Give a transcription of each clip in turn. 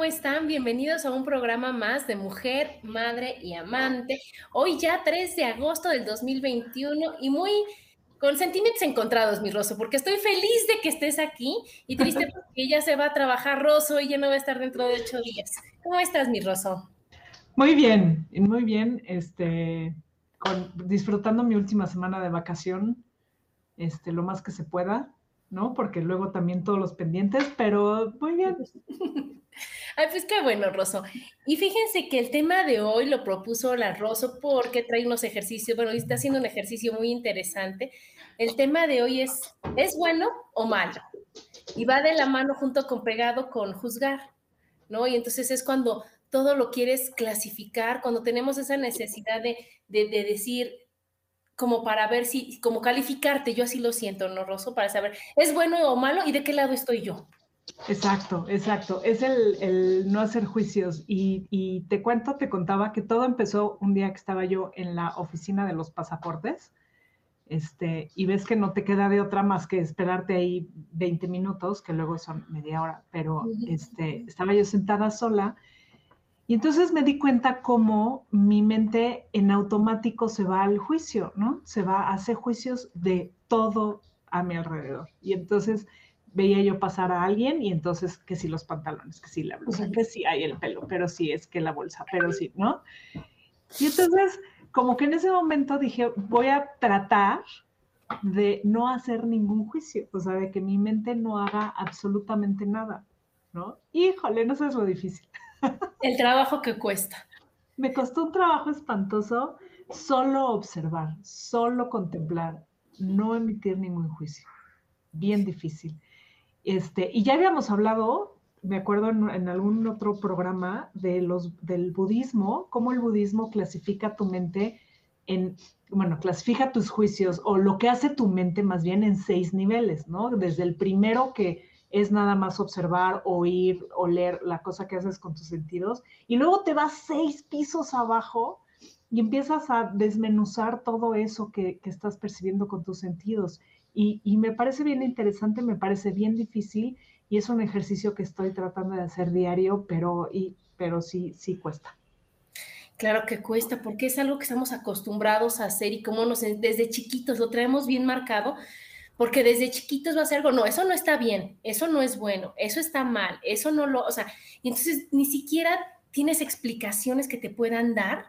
¿Cómo están? Bienvenidos a un programa más de Mujer, Madre y Amante. Hoy ya 3 de agosto del 2021 y muy con sentimientos encontrados, mi Rosso, porque estoy feliz de que estés aquí y triste porque ya se va a trabajar Rosso y ya no va a estar dentro de ocho días. ¿Cómo estás, mi Rosso? Muy bien, muy bien. Este, disfrutando mi última semana de vacación, este, lo más que se pueda, ¿no? Porque luego también todos los pendientes, pero muy bien. Ay, pues qué bueno, Rosso. Y fíjense que el tema de hoy lo propuso la Rosso porque trae unos ejercicios, bueno, está haciendo un ejercicio muy interesante. El tema de hoy es, ¿es bueno o malo? Y va de la mano junto con pegado con juzgar, ¿no? Y entonces es cuando todo lo quieres clasificar, cuando tenemos esa necesidad de, de, de decir, como para ver si, como calificarte, yo así lo siento, ¿no, Rosso? Para saber, ¿es bueno o malo y de qué lado estoy yo? Exacto, exacto. Es el, no hacer juicios. Y, te cuento, te contaba que todo empezó un día que estaba yo en la oficina de los pasaportes. Este, y ves que no te queda de otra más que esperarte ahí 20 minutos, que luego son media hora, pero este, estaba yo sentada sola y entonces me di cuenta cómo mi mente en automático se va al juicio, ¿no? Se va, a hacer juicios de todo a mi alrededor. Y entonces veía yo pasar a alguien y entonces que si los pantalones, que si la blusa, que si hay el pelo, pero sí es que la bolsa, pero sí, ¿no? Y entonces, como que en ese momento dije, voy a tratar de no hacer ningún juicio, o sea, de que mi mente no haga absolutamente nada, ¿no? Híjole, no sé es lo difícil. El trabajo que cuesta. Me costó un trabajo espantoso solo observar, solo contemplar, no emitir ningún juicio. Bien difícil. Este, y ya habíamos hablado, me acuerdo en, algún otro programa, de los, del budismo, cómo el budismo clasifica tu mente en, bueno, clasifica tus juicios o lo que hace tu mente más bien en seis niveles, ¿no? Desde el primero que es nada más observar, oír, oler la cosa que haces con tus sentidos, y luego te vas seis pisos abajo y empiezas a desmenuzar todo eso que, que estás percibiendo con tus sentidos. Y, me parece bien interesante, me parece bien difícil y es un ejercicio que estoy tratando de hacer diario, pero, y, pero sí, sí cuesta. Claro que cuesta, porque es algo que estamos acostumbrados a hacer y como nos desde chiquitos lo traemos bien marcado, porque desde chiquitos va a ser algo, no, eso no está bien, eso no es bueno, eso está mal, eso no lo, o sea, entonces ni siquiera tienes explicaciones que te puedan dar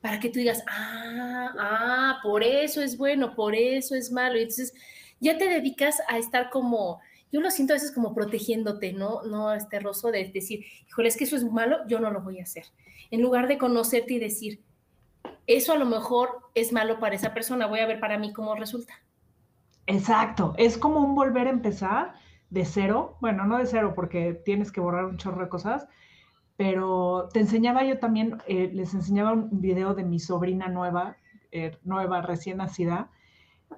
para que tú digas, ah, ah, por eso es bueno, por eso es malo, y entonces ya te dedicas a estar como, yo lo siento a veces como protegiéndote, ¿no? No este roso de decir, híjole, es que eso es malo, yo no lo voy a hacer. En lugar de conocerte y decir, eso a lo mejor es malo para esa persona, voy a ver para mí cómo resulta. Exacto, es como un volver a empezar de cero, bueno, no de cero porque tienes que borrar un chorro de cosas, pero te enseñaba yo también, eh, les enseñaba un video de mi sobrina nueva, eh, nueva, recién nacida,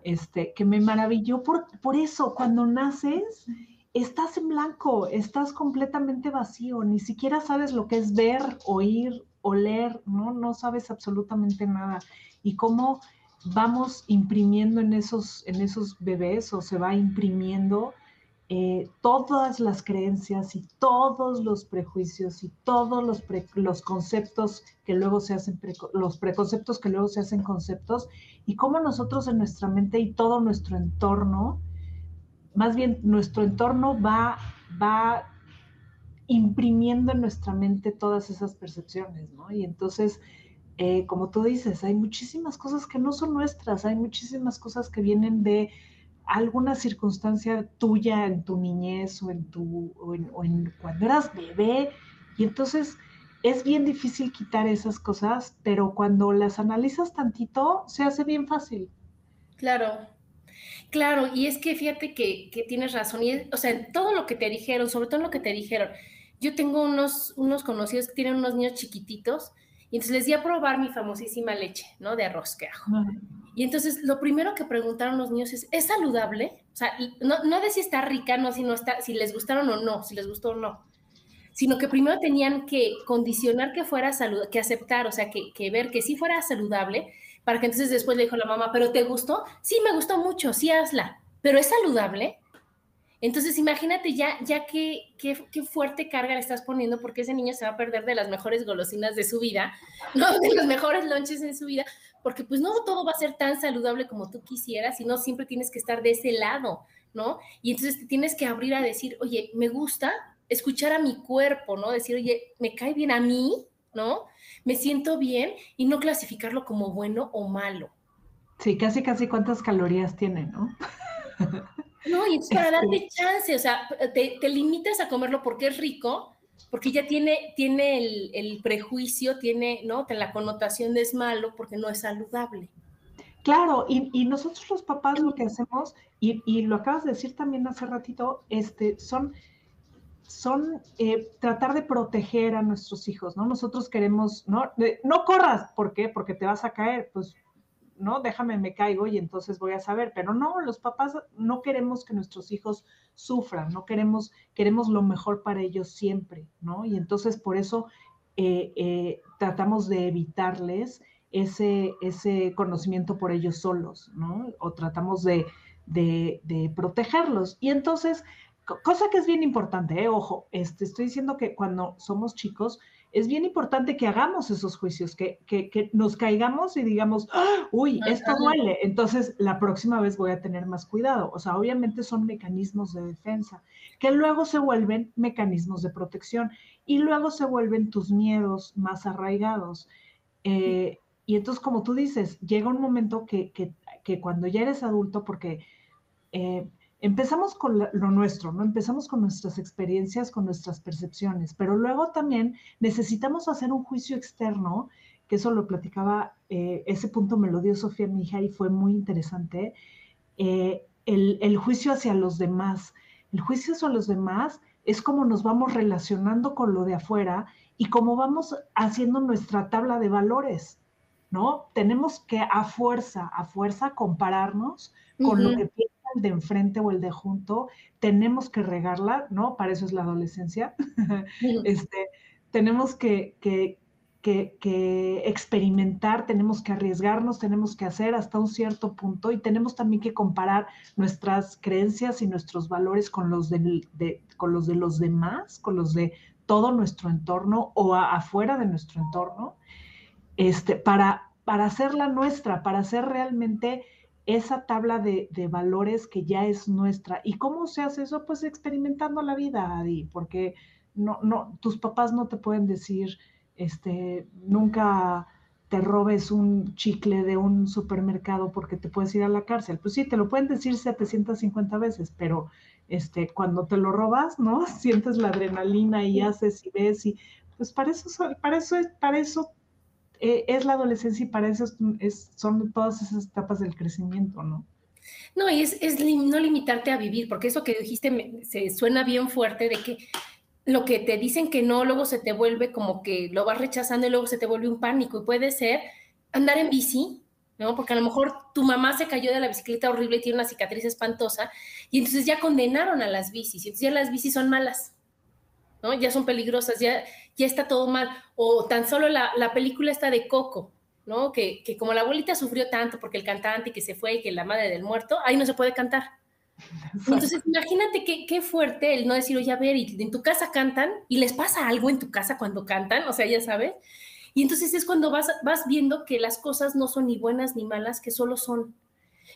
este, que me maravilló por, por eso, cuando naces, estás en blanco, estás completamente vacío, ni siquiera sabes lo que es ver, oír, oler, ¿no? No sabes absolutamente nada. Y cómo vamos imprimiendo en esos, en esos bebés o se va imprimiendo eh, todas las creencias y todos los prejuicios y todos los, los conceptos que luego se hacen, los preconceptos que luego se hacen conceptos, y cómo nosotros en nuestra mente y todo nuestro entorno, más bien nuestro entorno va, va imprimiendo en nuestra mente todas esas percepciones, ¿no? Y entonces, eh, como tú dices, hay muchísimas cosas que no son nuestras, hay muchísimas cosas que vienen de alguna circunstancia tuya en tu niñez o en tu o en, cuando eras bebé y entonces es bien difícil quitar esas cosas, pero cuando las analizas tantito se hace bien fácil. Claro, claro, y es que fíjate que, tienes razón, y o sea, todo lo que te dijeron, sobre todo lo que te dijeron, yo tengo unos, unos conocidos que tienen unos niños chiquititos, y entonces les di a probar mi famosísima leche, ¿no? De arroz que hago. Y entonces lo primero que preguntaron los niños es, ¿es saludable? O sea, no, no de si está rica, no si, no está, si les gustaron o no, si les gustó o no, sino que primero tenían que condicionar que fuera saludable, que aceptar, o sea, que, que, ver que sí fuera saludable, para que entonces después le dijo la mamá, ¿pero te gustó? Sí, me gustó mucho, sí, hazla, pero ¿es saludable? Entonces, imagínate ya, ya qué, qué, fuerte carga le estás poniendo, porque ese niño se va a perder de las mejores golosinas de su vida, ¿no? De los mejores lonches en su vida, porque pues no todo va a ser tan saludable como tú quisieras, sino siempre tienes que estar de ese lado, ¿no? Y entonces te tienes que abrir a decir, oye, me gusta escuchar a mi cuerpo, ¿no? Decir, oye, me cae bien a mí, ¿no? Me siento bien y no clasificarlo como bueno o malo. Sí, casi, casi cuántas calorías tiene, ¿no? No, y es para darte chance, o sea, te, limitas a comerlo porque es rico, porque ya tiene, tiene el, prejuicio, tiene, ¿no? La connotación de es malo porque no es saludable. Claro, y, nosotros los papás lo que hacemos, y, lo acabas de decir también hace ratito, este, son, son eh, tratar de proteger a nuestros hijos, ¿no? Nosotros queremos, ¿no? no corras, ¿por qué? Porque te vas a caer, pues ¿no? Déjame, me caigo y entonces voy a saber. Pero no, los papás no queremos que nuestros hijos sufran, no queremos, queremos lo mejor para ellos siempre, ¿no? Y entonces por eso eh, eh, tratamos de evitarles ese, ese conocimiento por ellos solos, ¿no? O tratamos de, de, protegerlos. Y entonces, cosa que es bien importante, ¿eh? ojo, este, estoy diciendo que cuando somos chicos, es bien importante que hagamos esos juicios, que, nos caigamos y digamos, ¡Ah! uy, esto duele, entonces la próxima vez voy a tener más cuidado. O sea, obviamente son mecanismos de defensa, que luego se vuelven mecanismos de protección y luego se vuelven tus miedos más arraigados. Eh, y entonces, como tú dices, llega un momento que, cuando ya eres adulto, porque... Eh, empezamos con lo nuestro, ¿no? Empezamos con nuestras experiencias, con nuestras percepciones, pero luego también necesitamos hacer un juicio externo, que eso lo platicaba, eh, ese punto me lo dio Sofía, mi hija, y fue muy interesante, eh, el, el, juicio hacia los demás. El juicio hacia los demás es como nos vamos relacionando con lo de afuera y cómo vamos haciendo nuestra tabla de valores, ¿no? Tenemos que a fuerza, a fuerza compararnos con lo que piensa el de enfrente o el de junto, tenemos que regarla, ¿no? Para eso es la adolescencia. este, tenemos que, que, que, experimentar, tenemos que arriesgarnos, tenemos que hacer hasta un cierto punto y tenemos también que comparar nuestras creencias y nuestros valores con los de, con los, de los demás, con los de todo nuestro entorno o afuera de nuestro entorno, este, para, para hacerla nuestra, para hacer realmente esa tabla de, valores que ya es nuestra. ¿Y cómo se hace eso? Pues experimentando la vida, Adi, porque no, no, tus papás no te pueden decir, este, nunca te robes un chicle de un supermercado porque te puedes ir a la cárcel. Pues sí, te lo pueden decir 750 veces, pero este, cuando te lo robas, ¿no? Sientes la adrenalina y haces y ves y pues para eso, para eso, para eso eh, es la adolescencia y para eso es, son todas esas etapas del crecimiento, ¿no? No, y es, es no limitarte a vivir, porque eso que dijiste se suena bien fuerte de que lo que te dicen que no, luego se te vuelve como que lo vas rechazando y luego se te vuelve un pánico. Y puede ser andar en bici, ¿no? Porque a lo mejor tu mamá se cayó de la bicicleta horrible y tiene una cicatriz espantosa, y entonces ya condenaron a las bicis, y entonces ya las bicis son malas. ¿No? Ya son peligrosas, ya, ya está todo mal. O tan solo la, película está de Coco, ¿no? Que, como la abuelita sufrió tanto porque el cantante que se fue y que la madre del muerto, ahí no se puede cantar. Entonces, imagínate qué, qué fuerte el no decir, oye, a ver, y en tu casa cantan y les pasa algo en tu casa cuando cantan, o sea, ya sabes. Y entonces es cuando vas, vas viendo que las cosas no son ni buenas ni malas, que solo son.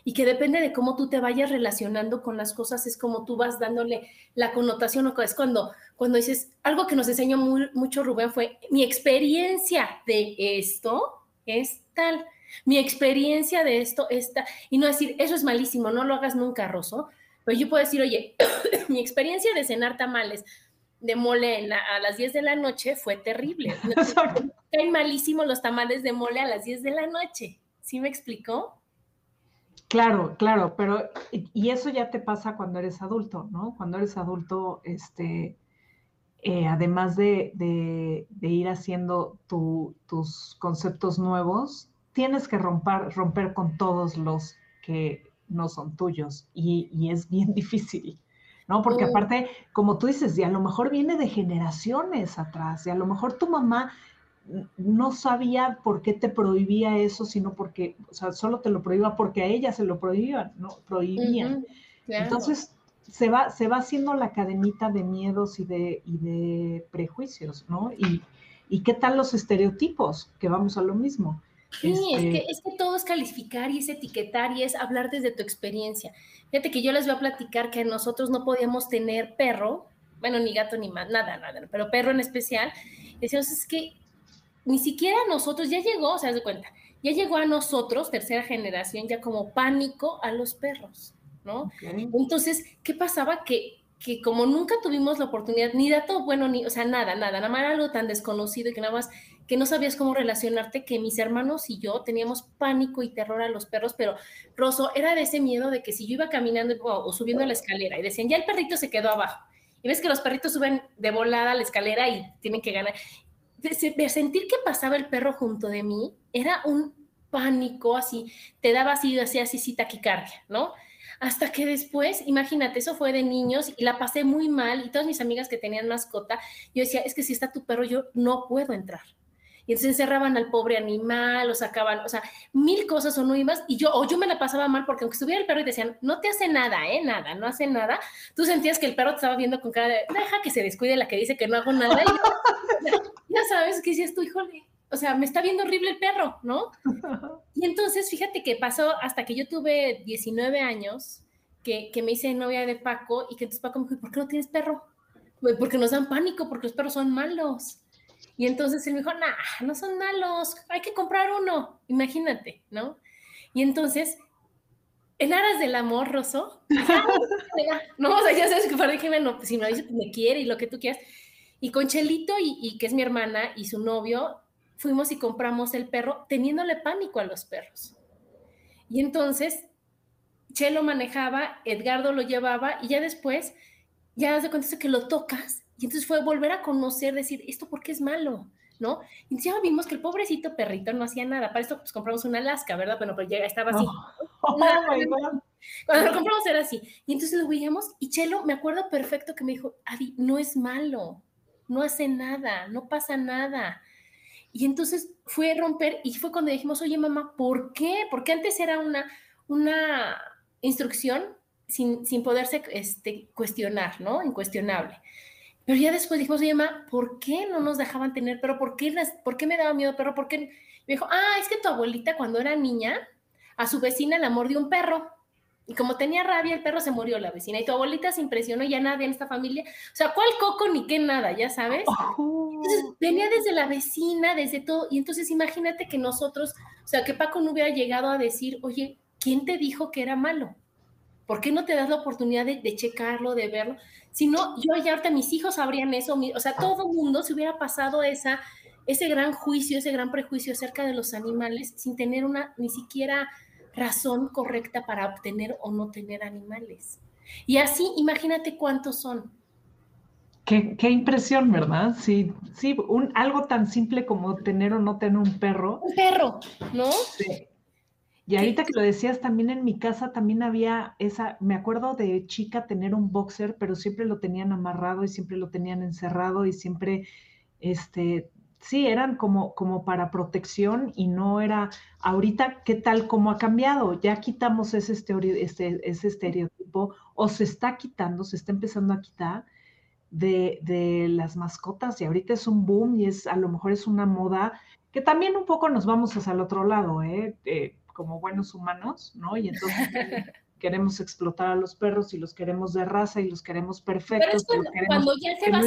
Y que depende de cómo tú te vayas relacionando con las cosas, es como tú vas dándole la connotación. Es cuando, cuando dices, algo que nos enseñó mucho Rubén fue, mi experiencia de esto es tal, mi experiencia de esto es tal. Y no decir, eso es malísimo, no lo hagas nunca, Rosso. Pero yo puedo decir, oye, mi experiencia de cenar tamales de mole a las 10 de la noche fue terrible. Caen malísimos los tamales de mole a las 10 de la noche. ¿Sí me explicó? Claro, claro, pero y eso ya te pasa cuando eres adulto, ¿no? Cuando eres adulto, este, eh, además de, ir haciendo tus conceptos nuevos, tienes que romper, romper con todos los que no son tuyos y, y es bien difícil. ¿no? Porque aparte, como tú dices, y a lo mejor viene de generaciones atrás, y a lo mejor tu mamá no sabía por qué te prohibía eso, sino porque, o sea, solo te lo prohibía porque a ella se lo prohibían, ¿no? Prohibían. Entonces, se va, se va haciendo la cadenita de miedos y de, y de prejuicios, ¿no? Y, y qué tal los estereotipos, que vamos a lo mismo. Sí, es, que, este es que todo es calificar y es etiquetar y es hablar desde tu experiencia. Fíjate que yo les voy a platicar que nosotros no podíamos tener perro, bueno, ni gato ni más, nada, nada, pero perro en especial. Decíamos, es que ni siquiera nosotros, ya llegó, o sea, de cuenta, ya llegó a nosotros, tercera generación, ya como pánico a los perros, ¿no? Entonces, ¿qué pasaba? Que, que como nunca tuvimos la oportunidad, ni dato bueno, ni, o sea, nada, nada, nada más era algo tan desconocido y que nada más que no sabías cómo relacionarte, que mis hermanos y yo teníamos pánico y terror a los perros, pero Rosso era de ese miedo de que si yo iba caminando o, subiendo la escalera y decían, ya el perrito se quedó abajo, y ves que los perritos suben de volada a la escalera y tienen que ganar, sentir que pasaba el perro junto de mí, era un pánico así, te daba así, así, así, así taquicardia, ¿no? Hasta que después, imagínate, eso fue de niños y la pasé muy mal y todas mis amigas que tenían mascota, yo decía, es que si está tu perro, yo no puedo entrar y entonces encerraban al pobre animal, lo sacaban, o sea, mil cosas o no ibas, y yo, o yo me la pasaba mal porque aunque estuviera el perro y decían, no te hace nada, ¿eh? Nada, no hace nada, tú sentías que el perro te estaba viendo con cara de, deja que se descuide la que dice que no hago nada, y ya, sabes que dices tú, híjole, o sea, me está viendo horrible el perro, ¿no? Y entonces, fíjate que pasó hasta que yo tuve 19 años, que, que me hice novia de Paco, y que entonces Paco me dijo, ¿por qué no tienes perro? Porque nos dan pánico, porque los perros son malos. Y entonces él me dijo, nah, no son malos, hay que comprar uno, imagínate, ¿no? Y entonces, en aras del amor, Rosso, no, o sea, ya sabes que para dije, bueno, pues si me dice, pues me quiere y lo que tú quieras. Y con Chelito, y, que es mi hermana, y su novio, fuimos y compramos el perro teniéndole pánico a los perros. Y entonces, Chelo manejaba, Edgardo lo llevaba, y ya después, ya se cuenta que lo tocas y entonces fue volver a conocer, decir, ¿esto por qué es malo? ¿No? Y ya vimos que el pobrecito perrito no hacía nada. Para esto pues compramos una Alaska, ¿verdad? Bueno, pero ya estaba así. Oh, Cuando lo compramos era así. Y entonces lo veíamos y Chelo, me acuerdo perfecto que me dijo, Adi, no es malo, no hace nada, no pasa nada. Y entonces fue romper y fue cuando dijimos, oye mamá, ¿por qué? Porque antes era una, una instrucción sin, sin poderse este, cuestionar, ¿no? Incuestionable. Pero ya después dijimos, oye, mamá, ¿por qué no nos dejaban tener perro? ¿Por qué, ¿Por qué me daba miedo perro? ¿Por qué? Me dijo, ah, es que tu abuelita cuando era niña, a su vecina la mordió un perro. Y como tenía rabia, el perro se murió la vecina. Y tu abuelita se impresionó, ya nadie en esta familia. O sea, ¿cuál coco ni qué nada, ya sabes? Entonces, venía desde la vecina, desde todo. Y entonces imagínate que nosotros, o sea, que Paco no hubiera llegado a decir, oye, ¿quién te dijo que era malo? ¿Por qué no te das la oportunidad de, checarlo, de verlo? Si no, yo ya ahorita mis hijos sabrían eso, o sea, todo el mundo se hubiera pasado esa, ese gran juicio, ese gran prejuicio acerca de los animales sin tener una ni siquiera razón correcta para obtener o no tener animales. Y así, imagínate cuántos son. Qué, qué, impresión, ¿verdad? Sí, sí, un, algo tan simple como tener o no tener un perro. Un perro, ¿no? Sí. Y ahorita que lo decías, también en mi casa también había esa, me acuerdo de chica tener un boxer, pero siempre lo tenían amarrado y siempre lo tenían encerrado y siempre, este, sí, eran como, como para protección y no era, ahorita, ¿qué tal? ¿Cómo ha cambiado? Ya quitamos ese, este, ese estereotipo o se está quitando, se está empezando a quitar de, de, las mascotas y ahorita es un boom y es a lo mejor es una moda que también un poco nos vamos hacia el otro lado, ¿eh? eh como buenos humanos, ¿no? Y entonces queremos explotar a los perros y los queremos de raza y los queremos perfectos. Pero es cuando, ya se va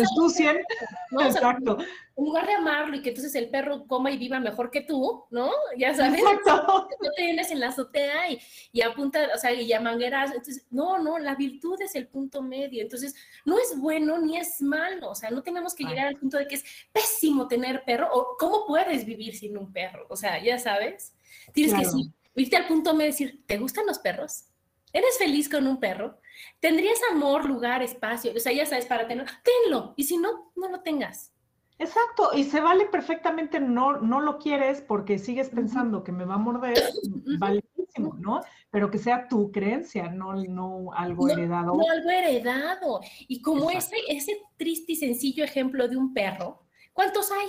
¿no? Exacto. en lugar de amarlo y que entonces el perro coma y viva mejor que tú, ¿no? Ya sabes. Exacto. No te vienes en la azotea y, y apunta, o sea, y ya mangueras. Entonces, no, no, la virtud es el punto medio. Entonces, no es bueno ni es malo. O sea, no tenemos que llegar al punto de que es pésimo tener perro o cómo puedes vivir sin un perro. O sea, ya sabes. Tienes que sí, irte al punto y decir, ¿te gustan los perros? ¿Eres feliz con un perro? ¿Tendrías amor, lugar, espacio? O sea, ya sabes, para tener, tenlo. Y si no, no lo tengas. Exacto, y se vale perfectamente, no, no lo quieres porque sigues pensando que me va a morder, validísimo, ¿no? Pero que sea tu creencia, no, no algo heredado. No algo heredado. Y como ese, ese triste y sencillo ejemplo de un perro, ¿cuántos hay?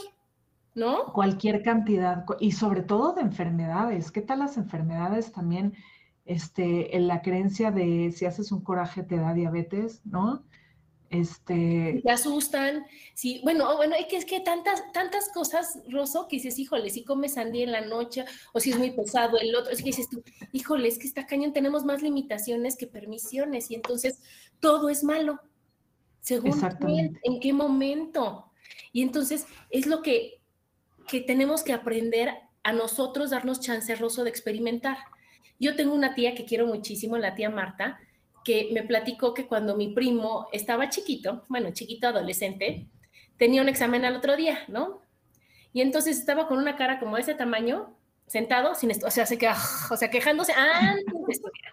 ¿No? Cualquier cantidad, y sobre todo de enfermedades. ¿Qué tal las enfermedades también? este, en la creencia de si haces un coraje te da diabetes, ¿no? Este... Te asustan, sí, bueno, bueno, es que es que tantas, tantas cosas, Rosso, que dices, híjole, si comes sandía en la noche, o si es muy pesado el otro, es que dices tú, híjole, es que está cañón, tenemos más limitaciones que permisiones, y entonces todo es malo, según en qué momento. Y entonces es lo que, que tenemos que aprender a nosotros, darnos chance, Rosso, de experimentar. Yo tengo una tía que quiero muchísimo, la tía Marta, que me platicó que cuando mi primo estaba chiquito, bueno, chiquito adolescente, tenía un examen al otro día, ¿no? Y entonces estaba con una cara como de ese tamaño, sentado, sin esto, o sea, se queda, o sea, quejándose antes de estudiar.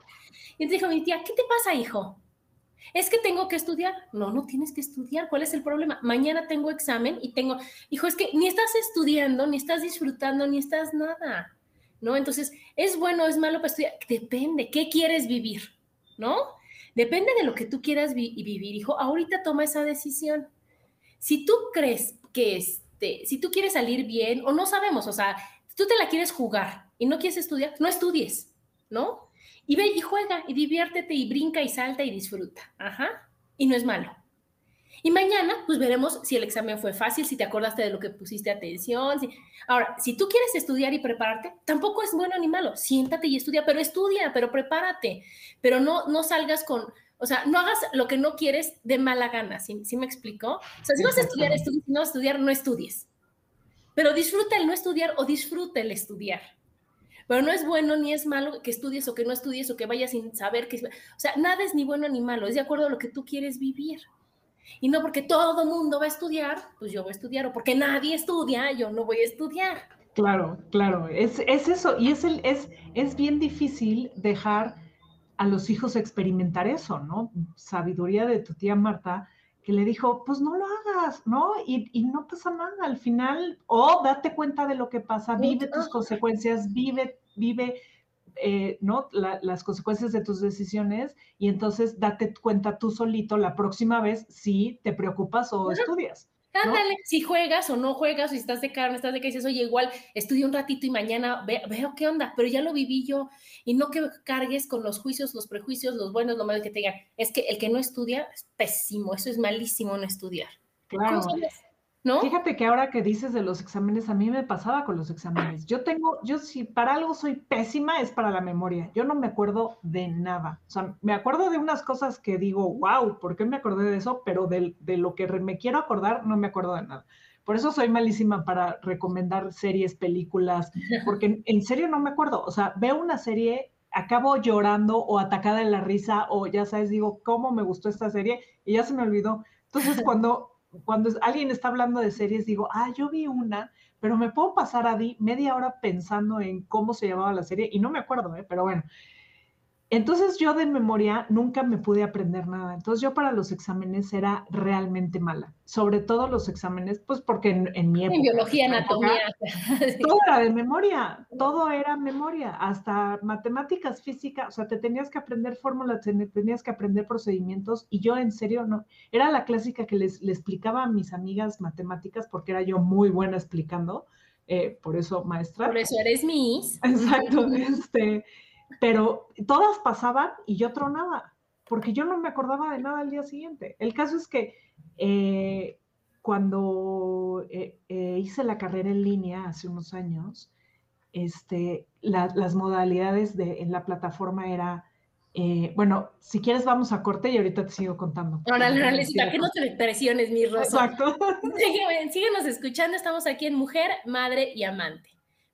Y entonces dijo mi tía, ¿qué te pasa, hijo? Es que tengo que estudiar. No, no tienes que estudiar. ¿Cuál es el problema? Mañana tengo examen y tengo, hijo, es que ni estás estudiando, ni estás disfrutando, ni estás nada. ¿no? Entonces, ¿es bueno o es malo para estudiar? Depende, ¿qué quieres vivir? ¿No? Depende de lo que tú quieras vivir, hijo. Ahorita toma esa decisión. Si tú crees que este, si tú quieres salir bien, o no sabemos, o sea, tú te la quieres jugar y no quieres estudiar, no estudies, ¿no? Y ve y juega y diviértete y brinca y salta y disfruta. Ajá. Y no es malo. Y mañana, pues veremos si el examen fue fácil, si te acordaste de lo que pusiste atención. Ahora, si tú quieres estudiar y prepararte, tampoco es bueno ni malo. Siéntate y estudia, pero estudia, pero prepárate. Pero no, no salgas con, o sea, no hagas lo que no quieres de mala gana, ¿sí, me explico? O sea, si vas a estudiar, estudia, si no vas a estudiar, no estudies. Pero disfruta el no estudiar o disfruta el estudiar. Pero no es bueno ni es malo que estudies o que no estudies o que vayas sin saber que... O sea, nada es ni bueno ni malo, es de acuerdo a lo que tú quieres vivir. Y no porque todo mundo va a estudiar, pues yo voy a estudiar, o porque nadie estudia, yo no voy a estudiar. Claro, claro, es, es eso, y es, es, es bien difícil dejar a los hijos experimentar eso, ¿no? Sabiduría de tu tía Marta, que le dijo, pues no lo hagas, ¿no? Y, y no pasa nada al final, o date cuenta de lo que pasa, vive tus consecuencias, vive, vive eh, ¿no? las consecuencias de tus decisiones y entonces date cuenta tú solito la próxima vez si te preocupas o estudias. Ándale, si juegas o no juegas, o si estás de carne, estás de que dices, oye, igual estudio un ratito y mañana veo qué onda, pero ya lo viví yo. Y no que cargues con los juicios, los prejuicios, los buenos, lo malo que te digan. Es que el que no estudia es pésimo, eso es malísimo no estudiar. Claro. Fíjate que ahora que dices de los exámenes, a mí me pasaba con los exámenes. Yo tengo, yo si para algo soy pésima es para la memoria. Yo no me acuerdo de nada. O sea, me acuerdo de unas cosas que digo, wow, ¿por qué me acordé de eso? Pero de, de lo que me quiero acordar, no me acuerdo de nada. Por eso soy malísima para recomendar series, películas, porque en serio no me acuerdo. O sea, veo una serie, acabo llorando o atacada en la risa, o ya sabes, digo, ¿cómo me gustó esta serie? Y ya se me olvidó. Entonces, cuando cuando alguien está hablando de series, digo, ah, yo vi una, pero me puedo pasar a media hora pensando en cómo se llamaba la serie y no me acuerdo, ¿eh? pero bueno, entonces yo de memoria nunca me pude aprender nada. Entonces yo para los exámenes era realmente mala. Sobre todo los exámenes, pues porque en, mi época... En biología, anatomía. todo era de memoria, todo era memoria, hasta matemáticas, física, o sea, te tenías que aprender fórmulas, tenías que aprender procedimientos y yo en serio no. Era la clásica que les, explicaba a mis amigas matemáticas porque era yo muy buena explicando. Eh, por eso, maestra. Por eso eres Miss. Exacto. Este, pero todas pasaban y yo tronaba. porque yo no me acordaba de nada al día siguiente. El caso es que eh, cuando eh, eh, hice la carrera en línea hace unos años, este, las modalidades de, en la plataforma era, bueno, si quieres vamos a corte y ahorita te sigo contando. Ahora, para que no te presiones, mi Rosa. Exacto. síguenos escuchando, estamos aquí en Mujer, Madre y Amante.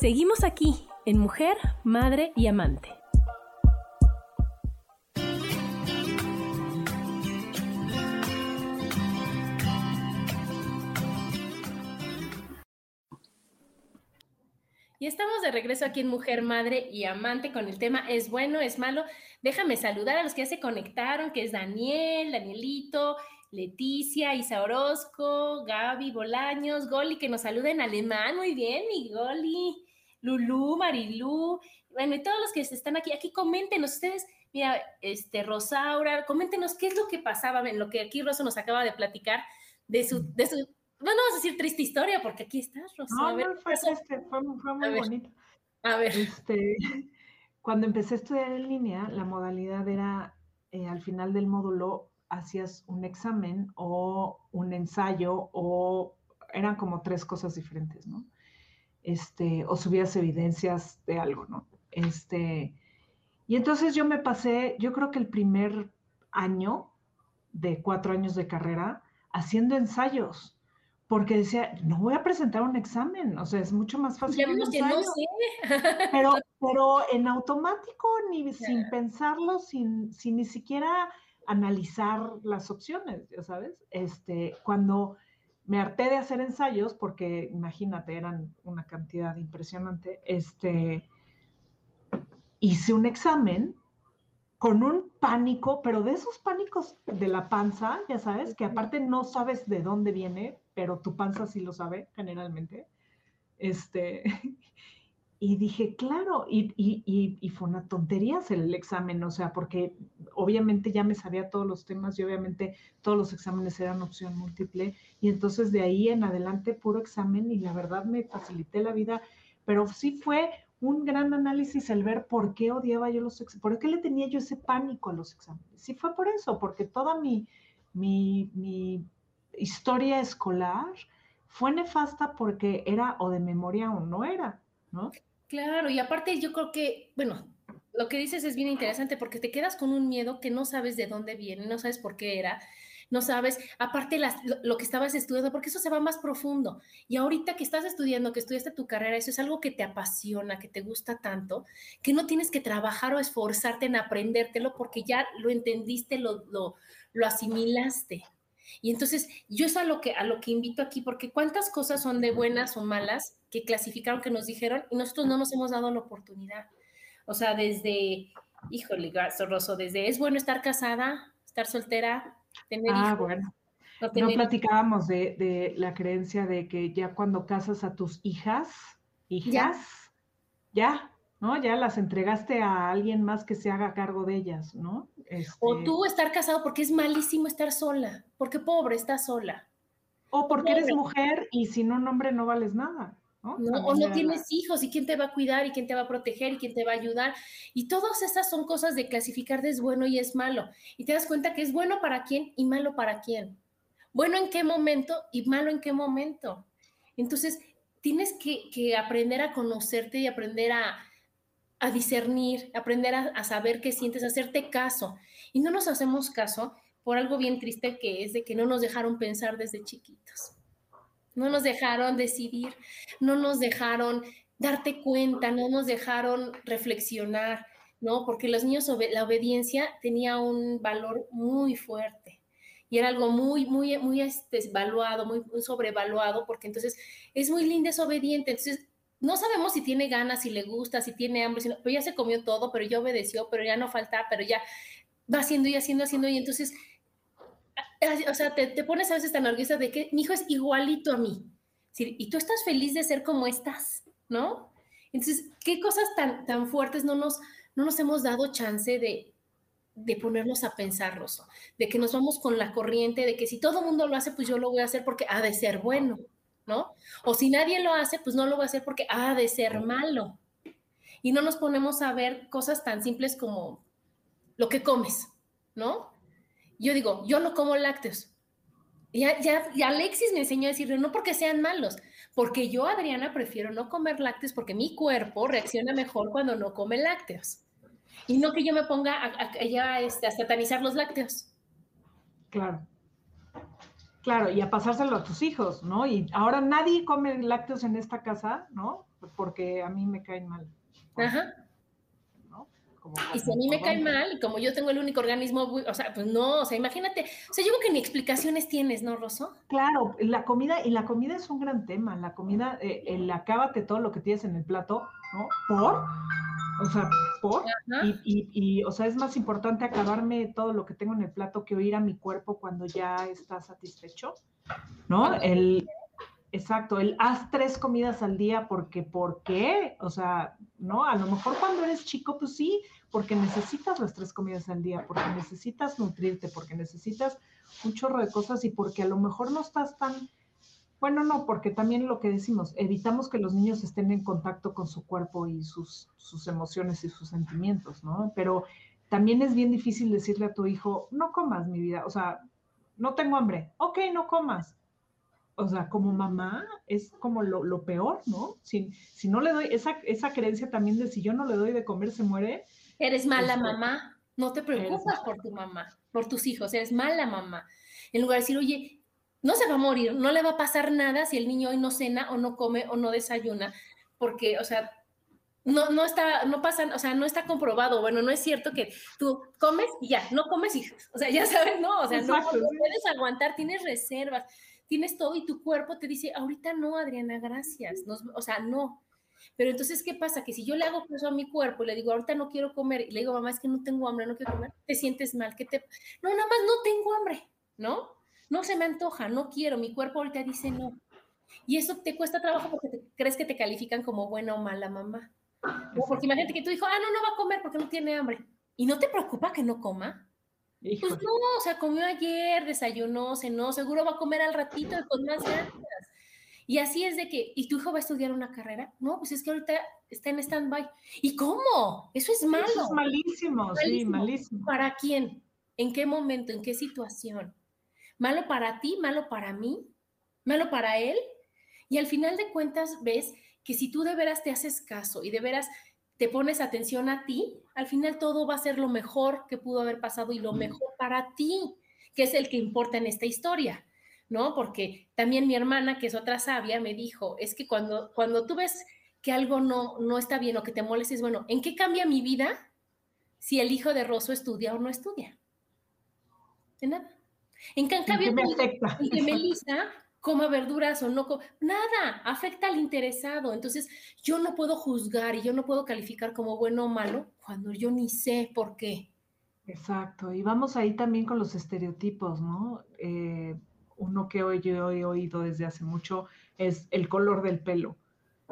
Seguimos aquí en Mujer, Madre y Amante. Y estamos de regreso aquí en Mujer, Madre y Amante con el tema ¿Es bueno, es malo? Déjame saludar a los que ya se conectaron, que es Daniel, Danielito, Leticia, Isa Orozco, Gaby Bolaños, Goli, que nos saluda en alemán. Muy bien, mi Goli. Lulú, Marilú, bueno, y todos los que están aquí, aquí coméntenos ustedes, mira, este, Rosaura, coméntenos qué es lo que pasaba en lo que aquí Rosa nos acaba de platicar de su, de su, no, vamos a decir triste historia, porque aquí estás, Rosa. No, no, fue, fue, muy bonito. A ver. Este, cuando empecé a estudiar en línea, la modalidad era, eh, al final del módulo, hacías un examen o un ensayo o eran como tres cosas diferentes, ¿no? Este, o subías evidencias de algo, ¿no? Este, y entonces yo me pasé, yo creo que el primer año de cuatro años de carrera haciendo ensayos, porque decía, no voy a presentar un examen, o sea, es mucho más fácil. Ya que no sé. Pero, pero en automático, ni sin pensarlo, sin, sin ni siquiera analizar las opciones, ya sabes, este, cuando me harté de hacer ensayos porque, imagínate, eran una cantidad impresionante. Este, hice un examen con un pánico, pero de esos pánicos de la panza, ya sabes, que aparte no sabes de dónde viene, pero tu panza sí lo sabe generalmente. Este, Y dije, claro, y, y, y, fue una tontería hacer el examen, o sea, porque obviamente ya me sabía todos los temas y obviamente todos los exámenes eran opción múltiple. Y entonces de ahí en adelante puro examen y la verdad me facilité la vida, pero sí fue un gran análisis el ver por qué odiaba yo los exámenes, por qué le tenía yo ese pánico a los exámenes. Sí fue por eso, porque toda mi, mi, mi historia escolar fue nefasta porque era o de memoria o no era, ¿no? Claro, y aparte yo creo que, bueno, lo que dices es bien interesante porque te quedas con un miedo que no sabes de dónde viene, no sabes por qué era, no sabes, aparte las, lo, que estabas estudiando, porque eso se va más profundo. Y ahorita que estás estudiando, que estudiaste tu carrera, eso es algo que te apasiona, que te gusta tanto, que no tienes que trabajar o esforzarte en aprendértelo porque ya lo entendiste, lo, lo, lo asimilaste. Y entonces yo es a lo que a lo que invito aquí, porque cuántas cosas son de buenas o malas que clasificaron, que nos dijeron, y nosotros no nos hemos dado la oportunidad. O sea, desde, híjole, Rosso, desde es bueno estar casada, estar soltera, tener ah, bueno. No, platicábamos de, la creencia de que ya cuando casas a tus hijas, hijas, ya, ¿no? Ya las entregaste a alguien más que se haga cargo de ellas, ¿no? O este tú estar casado porque es malísimo estar sola, porque pobre, estás sola. O porque eres mujer y sin un hombre no vales nada. ¿no? o no tienes hijos y quién te va a cuidar y quién te va a proteger y quién te va a ayudar. Y todas esas son cosas de clasificar de es bueno y es malo. Y te das cuenta que es bueno para quién y malo para quién. Bueno en qué momento y malo en qué momento. Entonces, tienes que, aprender a conocerte y aprender a, discernir, aprender a, a saber qué sientes, hacerte caso. Y no nos hacemos caso por algo bien triste que es de que no nos dejaron pensar desde chiquitos no nos dejaron decidir, no nos dejaron darte cuenta, no nos dejaron reflexionar, ¿no? Porque los niños, la obediencia tenía un valor muy fuerte y era algo muy, muy, muy este, evaluado, muy, sobrevaluado, porque entonces es muy linda, es obediente, entonces no sabemos si tiene ganas, si le gusta, si tiene hambre, si pero ya se comió todo, pero ya obedeció, pero ya no falta, pero ya va haciendo y haciendo, haciendo, y entonces o sea, te, te, pones a veces tan orgullosa de que mi hijo es igualito a mí. Y tú estás feliz de ser como estás, ¿no? Entonces, ¿qué cosas tan, tan fuertes no nos, no nos hemos dado chance de, de ponernos a pensarlos? De que nos vamos con la corriente, de que si todo el mundo lo hace, pues yo lo voy a hacer porque ha de ser bueno, ¿no? O si nadie lo hace, pues no lo voy a hacer porque ha de ser malo. Y no nos ponemos a ver cosas tan simples como lo que comes, ¿no? yo digo, yo no como lácteos. Ya, ya, y Alexis me enseñó a decirle, no porque sean malos, porque yo, Adriana, prefiero no comer lácteos porque mi cuerpo reacciona mejor cuando no come lácteos. Y no que yo me ponga a, ya este, a satanizar los lácteos. Claro. Claro, y a pasárselo a tus hijos, ¿no? Y ahora nadie come lácteos en esta casa, ¿no? Porque a mí me caen mal. Ajá y si a mí me cae mal, y como yo tengo el único organismo, o sea, pues no, o sea, imagínate, o sea, yo creo que ni explicaciones tienes, ¿no, Rosso? Claro, la comida, y la comida es un gran tema, la comida, eh, el acábate todo lo que tienes en el plato, ¿no? ¿Por? O sea, ¿por? Y, y, y, o sea, es más importante acabarme todo lo que tengo en el plato que oír a mi cuerpo cuando ya está satisfecho, ¿no? El, Exacto, el haz tres comidas al día porque, ¿por qué? O sea, no, a lo mejor cuando eres chico, pues sí, porque necesitas las tres comidas al día, porque necesitas nutrirte, porque necesitas un chorro de cosas y porque a lo mejor no estás tan, bueno, no, porque también lo que decimos, evitamos que los niños estén en contacto con su cuerpo y sus, sus emociones y sus sentimientos, ¿no? Pero también es bien difícil decirle a tu hijo, no comas mi vida, o sea, no tengo hambre, ok, no comas. O sea, como mamá es como lo, peor, ¿no? Si, si no le doy esa, esa creencia también de si yo no le doy de comer, se muere, Eres mala mamá, no te preocupas por tu mamá, por tus hijos, eres mala mamá. En lugar de decir, oye, no se va a morir, no le va a pasar nada si el niño hoy no cena o no come o no desayuna, porque, o sea, no, no está, no pasa, o sea, no está comprobado. Bueno, no es cierto que tú comes y ya, no comes y, o sea, ya sabes, no, o sea, no, puedes aguantar, tienes reservas, tienes todo y tu cuerpo te dice, ahorita no, Adriana, gracias, o sea, no. Pero entonces, ¿qué pasa? Que si yo le hago caso a mi cuerpo y le digo, ahorita no quiero comer, y le digo, mamá, es que no tengo hambre, no quiero comer, te sientes mal, que te... No, nada más no tengo hambre, ¿no? No se me antoja, no quiero, mi cuerpo ahorita dice no. Y eso te cuesta trabajo porque crees que te califican como buena o mala mamá. O porque imagínate que tú dijo, ah, no, no va a comer porque no tiene hambre. ¿Y no te preocupa que no coma? Pues no, o sea, comió ayer, desayunó, cenó, seguro va a comer al ratito y con más ganas. Y así es de que, ¿y tu hijo va a estudiar una carrera? No, pues es que ahorita está en stand-by. ¿Y cómo? Eso es malo. Eso es malísimo, sí, malísimo. ¿Para quién? ¿En qué momento? ¿En qué situación? ¿Malo para ti? ¿Malo para mí? ¿Malo para él? Y al final de cuentas ves que si tú de veras te haces caso y de veras te pones atención a ti, al final todo va a ser lo mejor que pudo haber pasado y lo mejor para ti, que es el que importa en esta historia, ¿no? Porque también mi hermana, que es otra sabia, me dijo, es que cuando, cuando tú ves que algo no, no está bien o que te molestes, bueno, ¿en qué cambia mi vida si el hijo de Rosso estudia o no estudia? De nada. En, ¿En cambio, afecta? que Melissa coma verduras o no, co- nada, afecta al interesado. Entonces, yo no puedo juzgar y yo no puedo calificar como bueno o malo cuando yo ni sé por qué. Exacto, y vamos ahí también con los estereotipos, ¿no? Eh, uno que hoy yo he oído desde hace mucho es el color del pelo,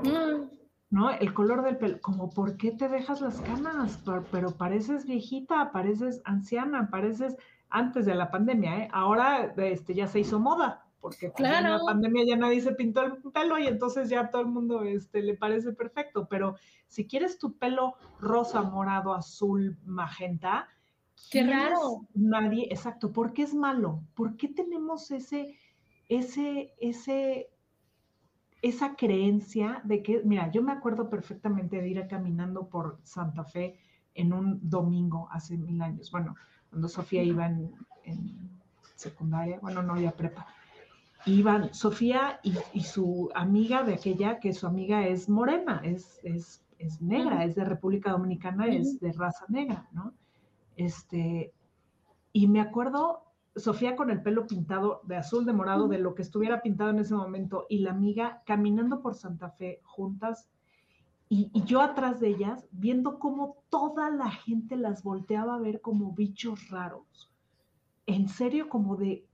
Mm, ¿no? El color del pelo, como ¿por qué te dejas las canas? Pero pareces viejita, pareces anciana, pareces antes de la pandemia, ¿eh? Ahora este, ya se hizo moda, porque pues, en la pandemia ya nadie se pintó el pelo y entonces ya todo el mundo este, le parece perfecto, pero si quieres tu pelo rosa, morado, azul, magenta, Qué ¿quién es raro. Nadie, exacto, ¿por qué es malo? ¿Por qué tenemos ese, ese, ese, esa creencia de que, mira, yo me acuerdo perfectamente de ir caminando por Santa Fe en un domingo hace mil años, bueno, cuando Sofía iba en, en secundaria, bueno, no, ya prepa, iban Sofía y, y su amiga de aquella, que su amiga es morena, es, es, es negra, es de República Dominicana, es de raza negra, ¿no? Este, y me acuerdo Sofía con el pelo pintado de azul, de morado, de lo que estuviera pintado en ese momento, y la amiga caminando por Santa Fe juntas, y, y yo atrás de ellas, viendo cómo toda la gente las volteaba a ver como bichos raros. En serio, como de,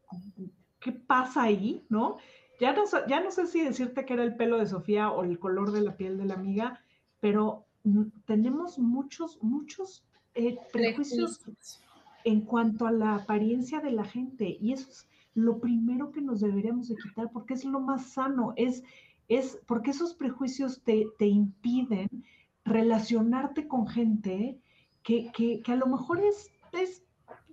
¿qué pasa ahí? ¿No? Ya no, sé- ya no sé si decirte que era el pelo de Sofía o el color de la piel de la amiga, pero mm, tenemos muchos, muchos eh, prejuicios Prejuicios. en cuanto a la apariencia de la gente. Y eso es lo primero que nos deberíamos de quitar porque es lo más sano, es, es porque esos prejuicios te, te impiden relacionarte con gente que, que, que a lo mejor es, es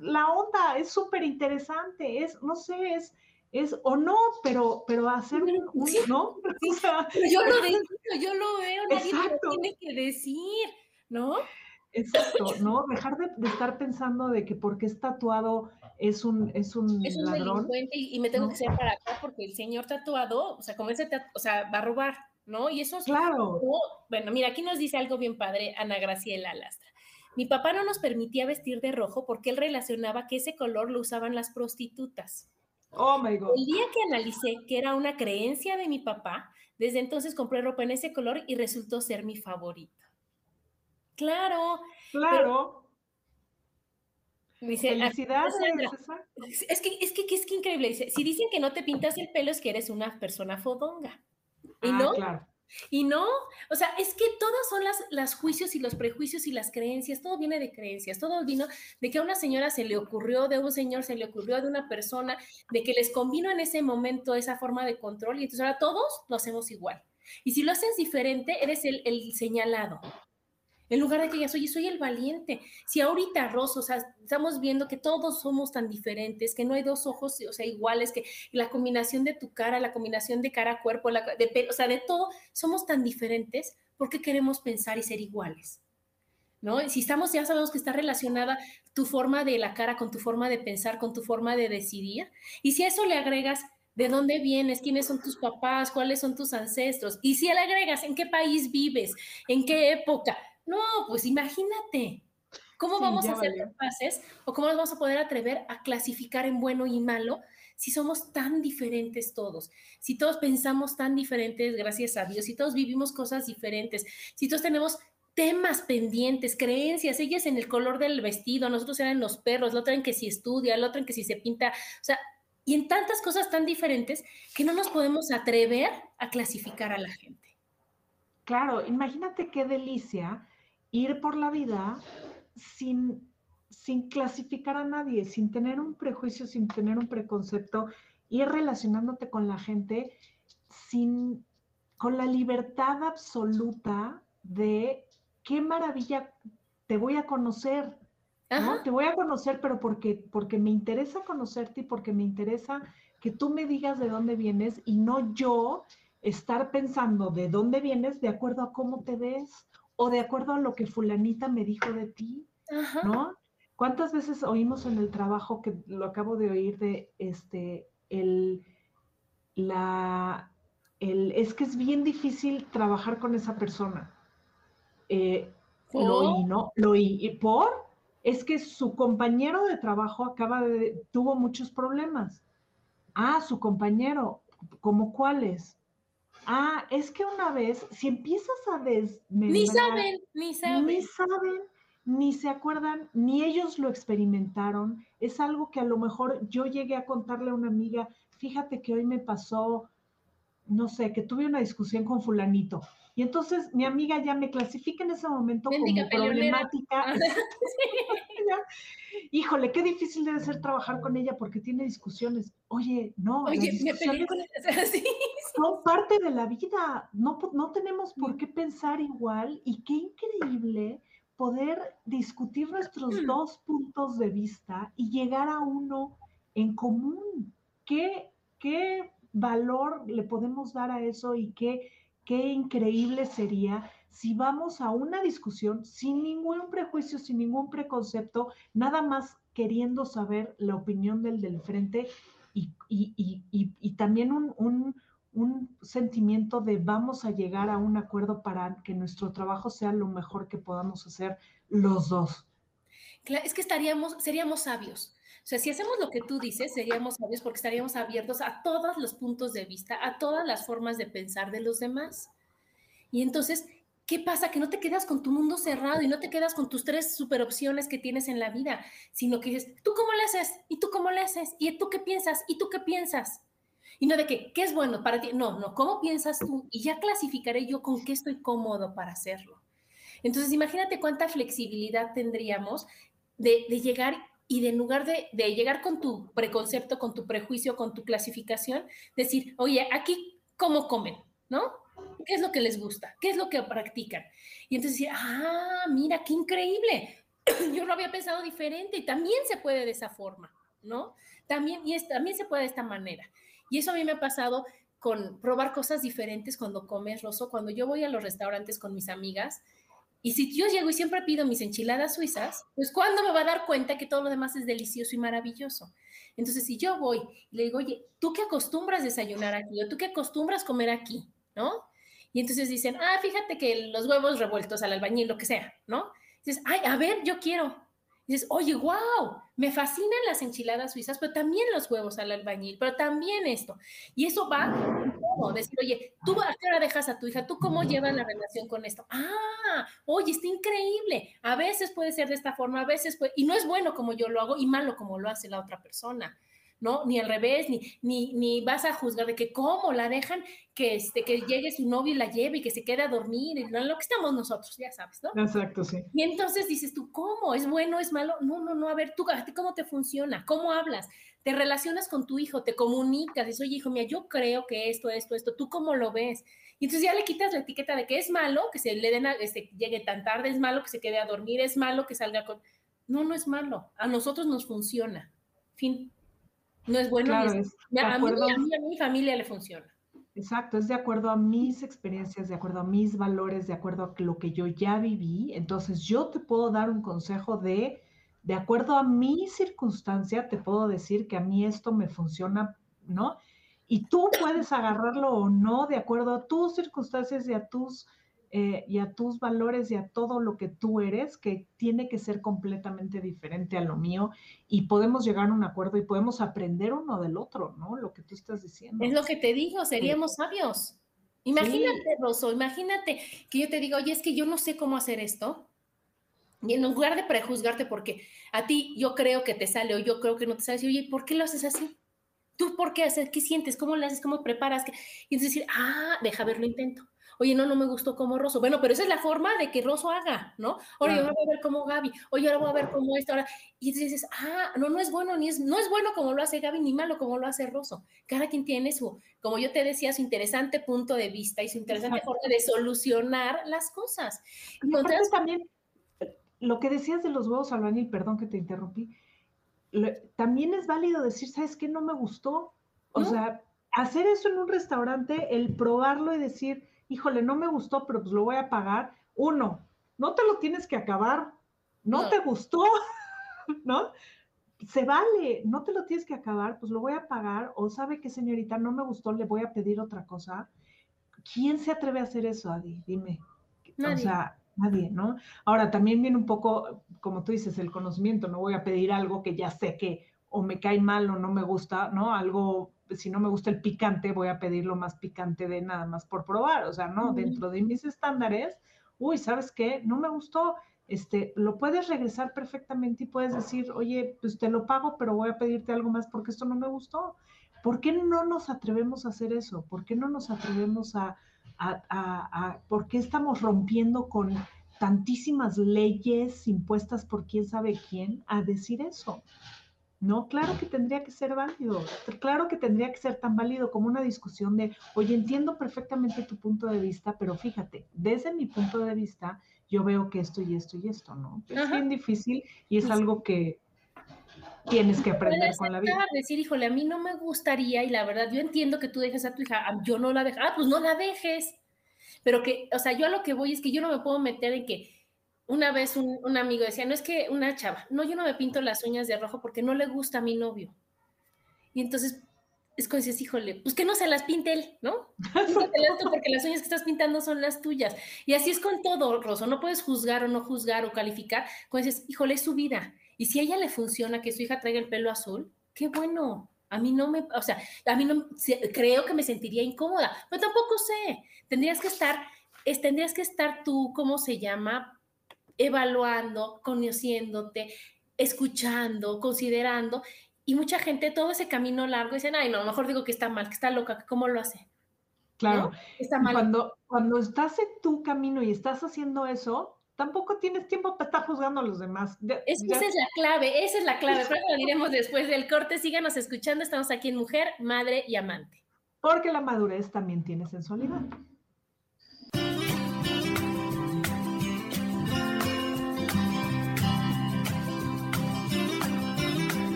la onda, es súper interesante, es, no sé, es, es o no, pero, pero hacer un, un- Sí. ¿no? O sea, Pero yo lo decido, yo lo veo, nadie lo tiene que decir, ¿no? Exacto, ¿no? Dejar de, de estar pensando de que porque es tatuado es un, es un Es un ladrón. delincuente y, y me tengo No. que hacer para acá porque el señor tatuado, o sea, como ese tatu- o sea, va a robar, ¿no? Y eso es Claro. No, bueno, mira, aquí nos dice algo bien padre Ana Graciela Lastra. Mi papá no nos permitía vestir de rojo porque él relacionaba que ese color lo usaban las prostitutas. Oh my God. El día que analicé que era una creencia de mi papá, desde entonces compré ropa en ese color y resultó ser mi favorito. Claro, Claro. dice Felicidades. Sandra, es que, es que, que es que increíble. Dice, si dicen que no te pintas el pelo es que eres una persona fodonga. Y Ah, no, claro. Y no, o sea, es que todas son las, las juicios y los prejuicios y las creencias, todo viene de creencias, todo vino de que a una señora se le ocurrió, de un señor se le ocurrió, de una persona, de que les convino en ese momento esa forma de control y entonces ahora todos lo hacemos igual. Y si lo haces diferente, eres el, el señalado. En lugar de que digas, oye, soy el valiente. Si ahorita, Rosa, o sea, estamos viendo que todos somos tan diferentes, que no hay dos ojos, o sea, iguales, que la combinación de tu cara, la combinación de cara a cuerpo, la, de pelo, o sea, de todo, somos tan diferentes, ¿por qué queremos pensar y ser iguales? ¿No? Si estamos, ya sabemos que está relacionada tu forma de la cara con tu forma de pensar, con tu forma de decidir. Y si a eso le agregas de dónde vienes, quiénes son tus papás, cuáles son tus ancestros, y si le agregas en qué país vives, en qué época, no, pues imagínate. ¿Cómo Sí, vamos a ser valió. capaces o cómo nos vamos a poder atrever a clasificar en bueno y malo si somos tan diferentes todos? Si todos pensamos tan diferentes, gracias a Dios, si todos vivimos cosas diferentes, si todos tenemos temas pendientes, creencias, ellas en el color del vestido, nosotros eran los perros, la otra en que si estudia, la otra en que si se pinta, o sea, y en tantas cosas tan diferentes que no nos podemos atrever a clasificar a la gente. Claro, imagínate qué delicia ir por la vida sin, sin clasificar a nadie, sin tener un prejuicio, sin tener un preconcepto, ir relacionándote con la gente sin, con la libertad absoluta de qué maravilla te voy a conocer, ¿no? Te voy a conocer, pero porque, porque me interesa conocerte y porque me interesa que tú me digas de dónde vienes y no yo estar pensando de dónde vienes de acuerdo a cómo te ves o de acuerdo a lo que fulanita me dijo de ti, ¿no? ¿Cuántas veces oímos en el trabajo que lo acabo de oír de este, el, la, el, es que es bien difícil trabajar con esa persona? Eh, lo oí, ¿no? Lo oí. ¿Y por? Es que su compañero de trabajo acaba de, tuvo muchos problemas. Ah, su compañero, ¿como cuáles? Ah, es que una vez, si empiezas a desmembrar... Ni saben, ni saben. Ni saben, ni se acuerdan, ni ellos lo experimentaron. Es algo que a lo mejor yo llegué a contarle a una amiga, fíjate que hoy me pasó, no sé, que tuve una discusión con fulanito. Y entonces mi amiga ya me clasifica en ese momento como problemática. Híjole, qué difícil debe ser trabajar con ella porque tiene discusiones. Oye, no, Oye, me peleé con ella. Sí, son parte de la vida. No, no tenemos por qué pensar igual y qué increíble poder discutir nuestros dos puntos de vista y llegar a uno en común. ¿Qué, qué valor le podemos dar a eso y qué, qué increíble sería si vamos a una discusión sin ningún prejuicio, sin ningún preconcepto, nada más queriendo saber la opinión del del frente y, y también un, un, un sentimiento de vamos a llegar a un acuerdo para que nuestro trabajo sea lo mejor que podamos hacer los dos. Es que estaríamos, seríamos sabios. O sea, si hacemos lo que tú dices, seríamos sabios porque estaríamos abiertos a todos los puntos de vista, a todas las formas de pensar de los demás. Y entonces, ¿qué pasa? Que no te quedas con tu mundo cerrado y no te quedas con tus tres super opciones que tienes en la vida, sino que dices, ¿tú cómo le haces? ¿Y tú cómo le haces? ¿Y tú qué piensas? ¿Y tú qué piensas? Y no de que, ¿qué es bueno para ti? No, no, ¿cómo piensas tú? Y ya clasificaré yo con qué estoy cómodo para hacerlo. Entonces, imagínate cuánta flexibilidad tendríamos de, llegar y de en lugar de, llegar con tu preconcepto, con tu prejuicio, con tu clasificación, decir, oye, aquí, ¿cómo comen? ¿No? ¿Qué es lo que les gusta? ¿Qué es lo que practican? Y entonces decir, ah, mira, qué increíble. Yo lo había pensado diferente y también se puede de esa forma, ¿no? También, y es, también se puede de esta manera. Y eso a mí me ha pasado con probar cosas diferentes cuando comes, Rosso, cuando yo voy a los restaurantes con mis amigas. Y si yo llego y siempre pido mis enchiladas suizas, pues ¿cuándo me va a dar cuenta que todo lo demás es delicioso y maravilloso? Entonces, si yo voy y le digo, oye, ¿tú qué acostumbras desayunar aquí? ¿O tú qué acostumbras comer aquí? ¿No? Y entonces dicen, ah, fíjate que los huevos revueltos al albañil, lo que sea, ¿no? dices, ay, a ver, yo quiero dices, oye, wow, me fascinan las enchiladas suizas, pero también los huevos al albañil, pero también esto. Y eso va decir, oye, ¿tú a qué hora dejas a tu hija? ¿Tú cómo llevas la relación con esto? Ah, oye, está increíble. A veces puede ser de esta forma, a veces puede, y no es bueno como yo lo hago y malo como lo hace la otra persona. ¿no? Ni al revés, ni, ni, ni vas a juzgar de que cómo la dejan que, este, que llegue su novio y la lleve y que se quede a dormir, y lo que estamos nosotros, ya sabes, ¿no? Exacto, sí. Y entonces dices tú, ¿cómo? ¿Es bueno? ¿Es malo? No, no, no, a ver, tú, cómo te funciona? ¿Cómo hablas? Te relacionas con tu hijo, te comunicas, dices, oye, hijo, mira, yo creo que esto, esto, esto, ¿tú cómo lo ves? Y entonces ya le quitas la etiqueta de que es malo que se le den a, este, llegue tan tarde, es malo que se quede a dormir, es malo que salga con... No, no es malo, a nosotros nos funciona. Fin. No es bueno. a, mí, a mi familia le funciona. Exacto, es de acuerdo a mis experiencias, de acuerdo a mis valores, de acuerdo a lo que yo ya viví. Entonces yo te puedo dar un consejo de, de acuerdo a mi circunstancia, te puedo decir que a mí esto me funciona, ¿no? Y tú puedes agarrarlo o no de acuerdo a tus circunstancias y a tus eh, y a tus valores y a todo lo que tú eres, que tiene que ser completamente diferente a lo mío y podemos llegar a un acuerdo y podemos aprender uno del otro, ¿no? Lo que tú estás diciendo. Es lo que te digo, seríamos sabios. Imagínate, Rosso, imagínate que yo te diga, oye, es que yo no sé cómo hacer esto. Y en lugar de prejuzgarte porque a ti yo creo que te sale o yo creo que no te sale, oye, ¿por qué lo haces así? ¿Tú por qué haces? ¿Qué sientes? ¿Cómo lo haces? ¿Cómo preparas? Y entonces decir, ah, deja ver, lo intento oye, no, no me gustó como Rosso. Bueno, pero esa es la forma de que Rosso haga, ¿no? Ahora yo voy a ver cómo Gaby, oye, ahora voy a ver cómo esto, ahora. Y entonces dices, ah, no, no es bueno, ni es, no es bueno como lo hace Gaby, ni malo como lo hace Rosso. Cada quien tiene su, como yo te decía, su interesante punto de vista y su interesante forma de solucionar las cosas. Y entonces también, lo que decías de los huevos albañil, perdón que te interrumpí, también es válido decir, ¿sabes qué? No me gustó. O sea, hacer eso en un restaurante, el probarlo y decir, híjole, no me gustó, pero pues lo voy a pagar. Uno, no te lo tienes que acabar, no, te gustó, ¿no? Se vale, no te lo tienes que acabar, pues lo voy a pagar, o sabe que señorita, no me gustó, le voy a pedir otra cosa. ¿Quién se atreve a hacer eso, Adi? Dime. O sea, nadie, ¿no? Ahora, también viene un poco, como tú dices, el conocimiento, no voy a pedir algo que ya sé que o me cae mal o no me gusta, ¿no? Algo, si no me gusta el picante, voy a pedir lo más picante de nada más por probar, o sea, no, dentro de mis estándares, uy, ¿sabes qué? No me gustó, este, lo puedes regresar perfectamente y puedes decir, oye, pues te lo pago, pero voy a pedirte algo más porque esto no me gustó. ¿Por qué no nos atrevemos a hacer eso? ¿Por qué no nos atrevemos a, a, a, por qué estamos rompiendo con tantísimas leyes impuestas por quién sabe quién a decir eso? No, claro que tendría que ser válido, claro que tendría que ser tan válido como una discusión de, oye, entiendo perfectamente tu punto de vista, pero fíjate, desde mi punto de vista, yo veo que esto y esto y esto, ¿no? Es bien difícil y es algo que tienes que aprender con la vida. decir, híjole, a mí no me gustaría y la verdad, yo entiendo que tú dejes a tu hija, yo no la dejo, ah, pues no la dejes, pero que, o sea, yo a lo que voy es que yo no me puedo meter en que una vez un, amigo decía, no es que una chava, no, yo no me pinto las uñas de rojo porque no le gusta a mi novio. Y entonces es como dices, híjole, pues que no se las pinte él, ¿no? porque las uñas que estás pintando son las tuyas. Y así es con todo, Rosso, no puedes juzgar o no juzgar o calificar. Cuando dices, híjole, es su vida. Y si a ella le funciona que su hija traiga el pelo azul, qué bueno. A mí no me, o sea, a mí no, creo que me sentiría incómoda, pero tampoco sé. Tendrías que estar, tendrías que estar tú, ¿cómo se llama? evaluando, conociéndote, escuchando, considerando. Y mucha gente, todo ese camino largo, dicen, ay, no, mejor digo que está mal, que está loca, ¿cómo lo hace? Claro, está mal. Cuando, cuando estás en tu camino y estás haciendo eso, tampoco tienes tiempo para estar juzgando a los demás. esa es la clave, esa es la clave. Pero lo diremos después del corte. Síganos escuchando. Estamos aquí en Mujer, Madre y Amante. Porque la madurez también tiene sensualidad.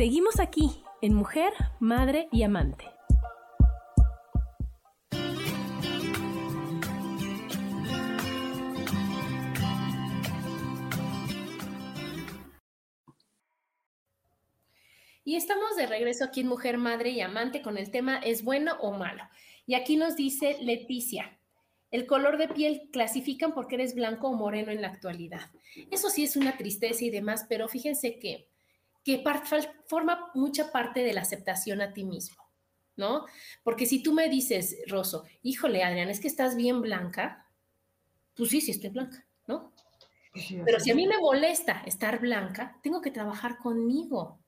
Seguimos aquí en Mujer, Madre y Amante. Y estamos de regreso aquí en Mujer, Madre y Amante con el tema ¿es bueno o malo? Y aquí nos dice Leticia, el color de piel clasifican porque eres blanco o moreno en la actualidad. Eso sí es una tristeza y demás, pero fíjense que que forma mucha parte de la aceptación a ti mismo, ¿no? Porque si tú me dices, Rosso, híjole, Adrián, es que estás bien blanca, pues sí, sí estoy blanca, ¿no? Pero si a mí me molesta estar blanca, tengo que trabajar conmigo.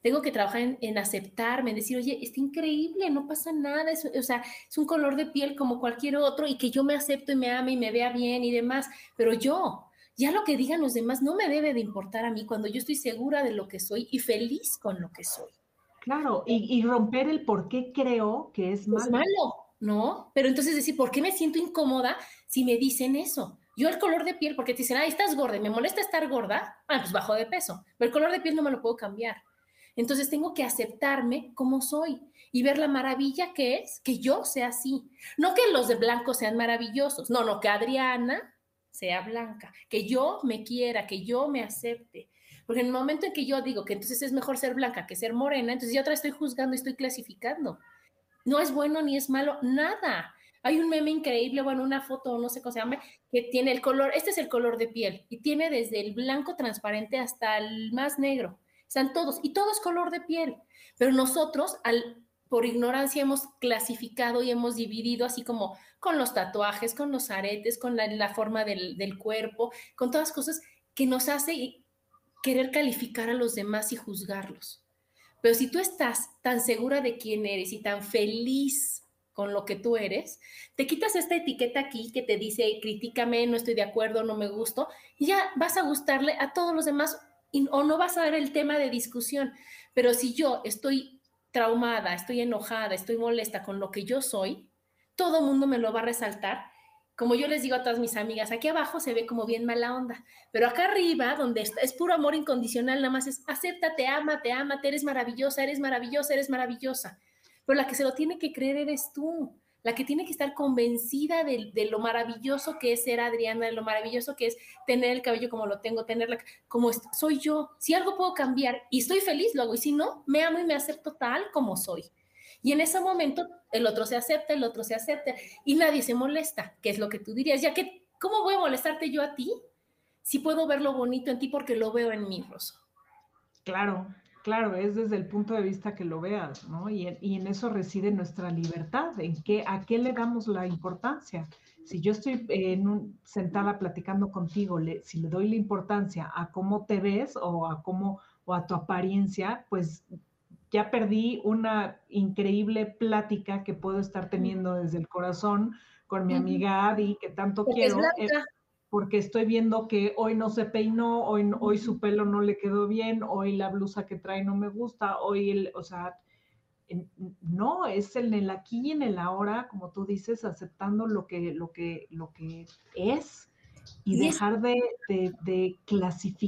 Tengo que trabajar en, aceptarme, en decir, oye, está increíble, no pasa nada, es, o sea, es un color de piel como cualquier otro y que yo me acepto y me ame y me vea bien y demás, pero yo, ya lo que digan los demás no me debe de importar a mí cuando yo estoy segura de lo que soy y feliz con lo que soy. Claro, y, romper el por qué creo que es malo. Es malo, ¿no? Pero entonces decir, ¿por qué me siento incómoda si me dicen eso? Yo el color de piel, porque te dicen, ah, estás gorda, me molesta estar gorda, ah, pues bajo de peso, pero el color de piel no me lo puedo cambiar. Entonces tengo que aceptarme como soy y ver la maravilla que es que yo sea así. No que los de blanco sean maravillosos, no, no, que Adriana sea blanca, que yo me quiera, que yo me acepte. Porque en el momento en que yo digo que entonces es mejor ser blanca que ser morena, entonces yo otra estoy juzgando estoy clasificando. No es bueno ni es malo, nada. Hay un meme increíble, bueno, una foto, no sé cómo se llama, que tiene el color, este es el color de piel, y tiene desde el blanco transparente hasta el más negro. Están todos, y todo es color de piel. Pero nosotros, al, por ignorancia, hemos clasificado y hemos dividido así como con los tatuajes, con los aretes, con la, forma del, cuerpo, con todas cosas que nos hace querer calificar a los demás y juzgarlos. Pero si tú estás tan segura de quién eres y tan feliz con lo que tú eres, te quitas esta etiqueta aquí que te dice críticame, no estoy de acuerdo, no me gusto, y ya vas a gustarle a todos los demás o no vas a ver el tema de discusión. Pero si yo estoy traumada, estoy enojada, estoy molesta con lo que yo soy, todo mundo me lo va a resaltar. Como yo les digo a todas mis amigas, aquí abajo se ve como bien mala onda, pero acá arriba, donde está, es puro amor incondicional, nada más es acéptate, te ama, te eres maravillosa, eres maravillosa, eres maravillosa. Pero la que se lo tiene que creer eres tú la que tiene que estar convencida de, lo maravilloso que es ser Adriana, de lo maravilloso que es tener el cabello como lo tengo, tenerla como soy yo. Si algo puedo cambiar y estoy feliz, lo hago. Y si no, me amo y me acepto tal como soy. Y en ese momento el otro se acepta, el otro se acepta y nadie se molesta, que es lo que tú dirías. Ya que, ¿cómo voy a molestarte yo a ti si puedo ver lo bonito en ti porque lo veo en mí, Rosso? Claro, Claro, es desde el punto de vista que lo veas, ¿no? Y en, eso reside nuestra libertad, en qué, a qué le damos la importancia. Si yo estoy en un, sentada platicando contigo, si le doy la importancia a cómo te ves o a cómo o a tu apariencia, pues ya perdí una increíble plática que puedo estar teniendo desde el corazón con mi amiga Adi, que tanto quiero porque estoy viendo que hoy no se peinó, hoy, hoy su pelo no le quedó bien, hoy la blusa que trae no me gusta, hoy el, o sea, no, es en el aquí y en el ahora, como tú dices, aceptando lo que, lo que, lo que es y, dejar de, de, de,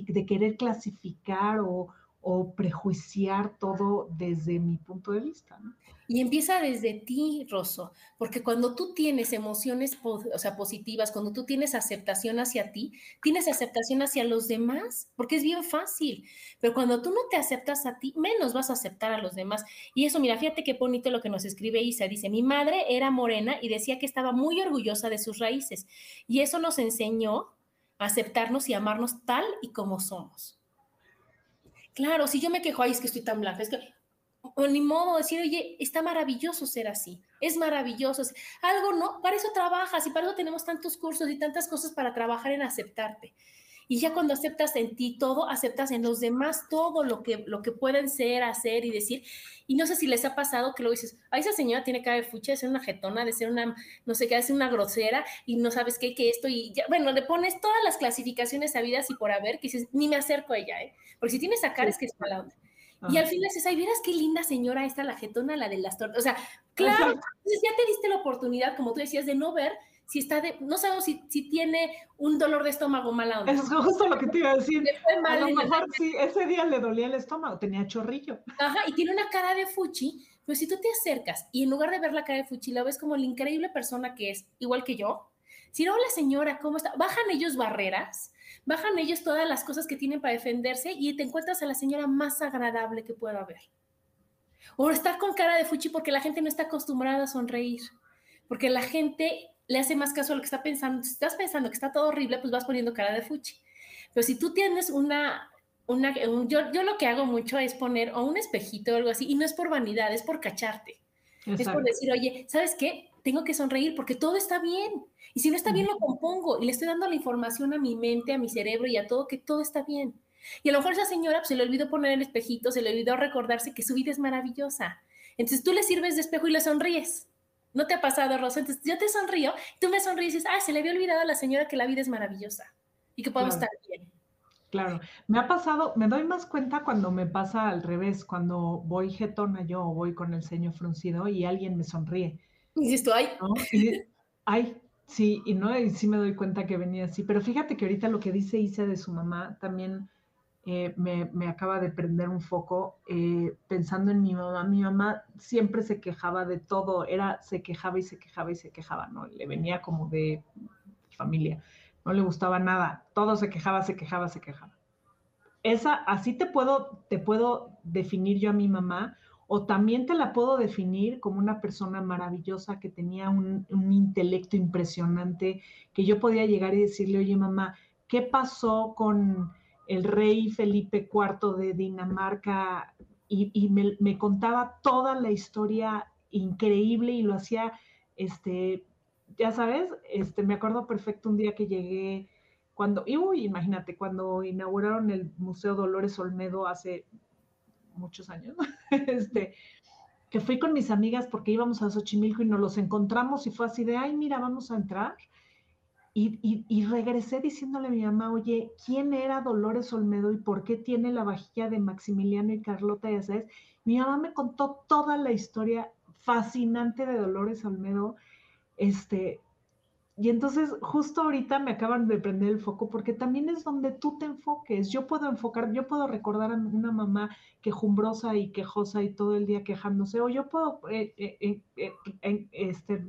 de querer clasificar o, o prejuiciar todo desde mi punto de vista. Y empieza desde ti, Rosso, porque cuando tú tienes emociones o sea, positivas, cuando tú tienes aceptación hacia ti, tienes aceptación hacia los demás, porque es bien fácil. Pero cuando tú no te aceptas a ti, menos vas a aceptar a los demás. Y eso, mira, fíjate qué bonito lo que nos escribe Isa. Dice, mi madre era morena y decía que estaba muy orgullosa de sus raíces. Y eso nos enseñó a aceptarnos y amarnos tal y como somos. Claro, si yo me quejo, ay, es que estoy tan blanca, es que, o ni modo decir, oye, está maravilloso ser así, es maravilloso. Algo no, para eso trabajas y para eso tenemos tantos cursos y tantas cosas para trabajar en aceptarte. Y ya cuando aceptas en ti todo, aceptas en los demás todo lo que, lo que pueden ser, hacer y decir. Y no sé si les ha pasado que luego dices, a esa señora tiene cara de fucha, de ser una jetona, de ser una, no sé qué, de ser una grosera y no sabes qué, que esto. Y ya, bueno, le pones todas las clasificaciones sabidas y por haber, que dices, ni me acerco a ella, ¿eh? Porque si tienes esa cara es que es mala onda. Y al final dices, ay, vieras qué linda señora esta, la jetona, la de las tortas. O sea, claro, entonces ya te diste la oportunidad, como tú decías, de no ver si está de, no sabemos si, si tiene un dolor de estómago mala onda. Eso es justo lo que te iba a decir. a lo mejor sí, ese día le dolía el estómago, tenía chorrillo. Ajá, y tiene una cara de fuchi, pero si tú te acercas y en lugar de ver la cara de fuchi, la ves como la increíble persona que es, igual que yo, si no, la señora, ¿cómo está? Bajan ellos barreras, bajan ellos todas las cosas que tienen para defenderse y te encuentras a la señora más agradable que pueda haber. O estar con cara de fuchi porque la gente no está acostumbrada a sonreír, porque la gente le hace más caso a lo que está pensando. Si estás pensando que está todo horrible, pues vas poniendo cara de fuchi. Pero si tú tienes una, una yo, yo lo que hago mucho es poner o un espejito o algo así, y no es por vanidad, es por cacharte. Es por decir, oye, ¿sabes qué? tengo que sonreír porque todo está bien. Y si no está bien, lo compongo y le estoy dando la información a mi mente, a mi cerebro y a todo que todo está bien. Y a lo mejor esa señora pues, se le olvidó poner el espejito, se le olvidó recordarse que su vida es maravillosa. Entonces tú le sirves de espejo y le sonríes. ¿No te ha pasado, Rosa? Entonces yo te sonrío, tú me sonríes y dices, ah, se le había olvidado a la señora que la vida es maravillosa y que podemos estar bien. Claro, me ha pasado, me doy más cuenta cuando me pasa al revés, cuando voy jetona yo o voy con el ceño fruncido y alguien me sonríe. Y dices tú, ay. ay, sí, y no, y sí me doy cuenta que venía así, pero fíjate que ahorita lo que dice Isa de su mamá también eh, me, acaba de prender un foco eh, pensando en mi mamá. Mi mamá siempre se quejaba de todo, era, se quejaba y se quejaba y se quejaba, ¿no? Le venía como de familia, no le gustaba nada, todo se quejaba, se quejaba, se quejaba. Esa, así te puedo, te puedo definir yo a mi mamá, o también te la puedo definir como una persona maravillosa que tenía un, un intelecto impresionante, que yo podía llegar y decirle, oye mamá, ¿qué pasó con el rey Felipe IV de Dinamarca y, me, contaba toda la historia increíble y lo hacía, este, ya sabes, este, me acuerdo perfecto un día que llegué cuando, y uy, imagínate, cuando inauguraron el Museo Dolores Olmedo hace muchos años, este, que fui con mis amigas porque íbamos a Xochimilco y nos los encontramos y fue así de, ay, mira, vamos a entrar. Y, regresé diciéndole a mi mamá, oye, ¿quién era Dolores Olmedo y por qué tiene la vajilla de Maximiliano y Carlota? Ya sabes, mi mamá me contó toda la historia fascinante de Dolores Olmedo. Este, y entonces justo ahorita me acaban de prender el foco porque también es donde tú te enfoques. Yo puedo enfocar, yo puedo recordar a una mamá quejumbrosa y quejosa y todo el día quejándose, o yo puedo eh, eh, eh, este,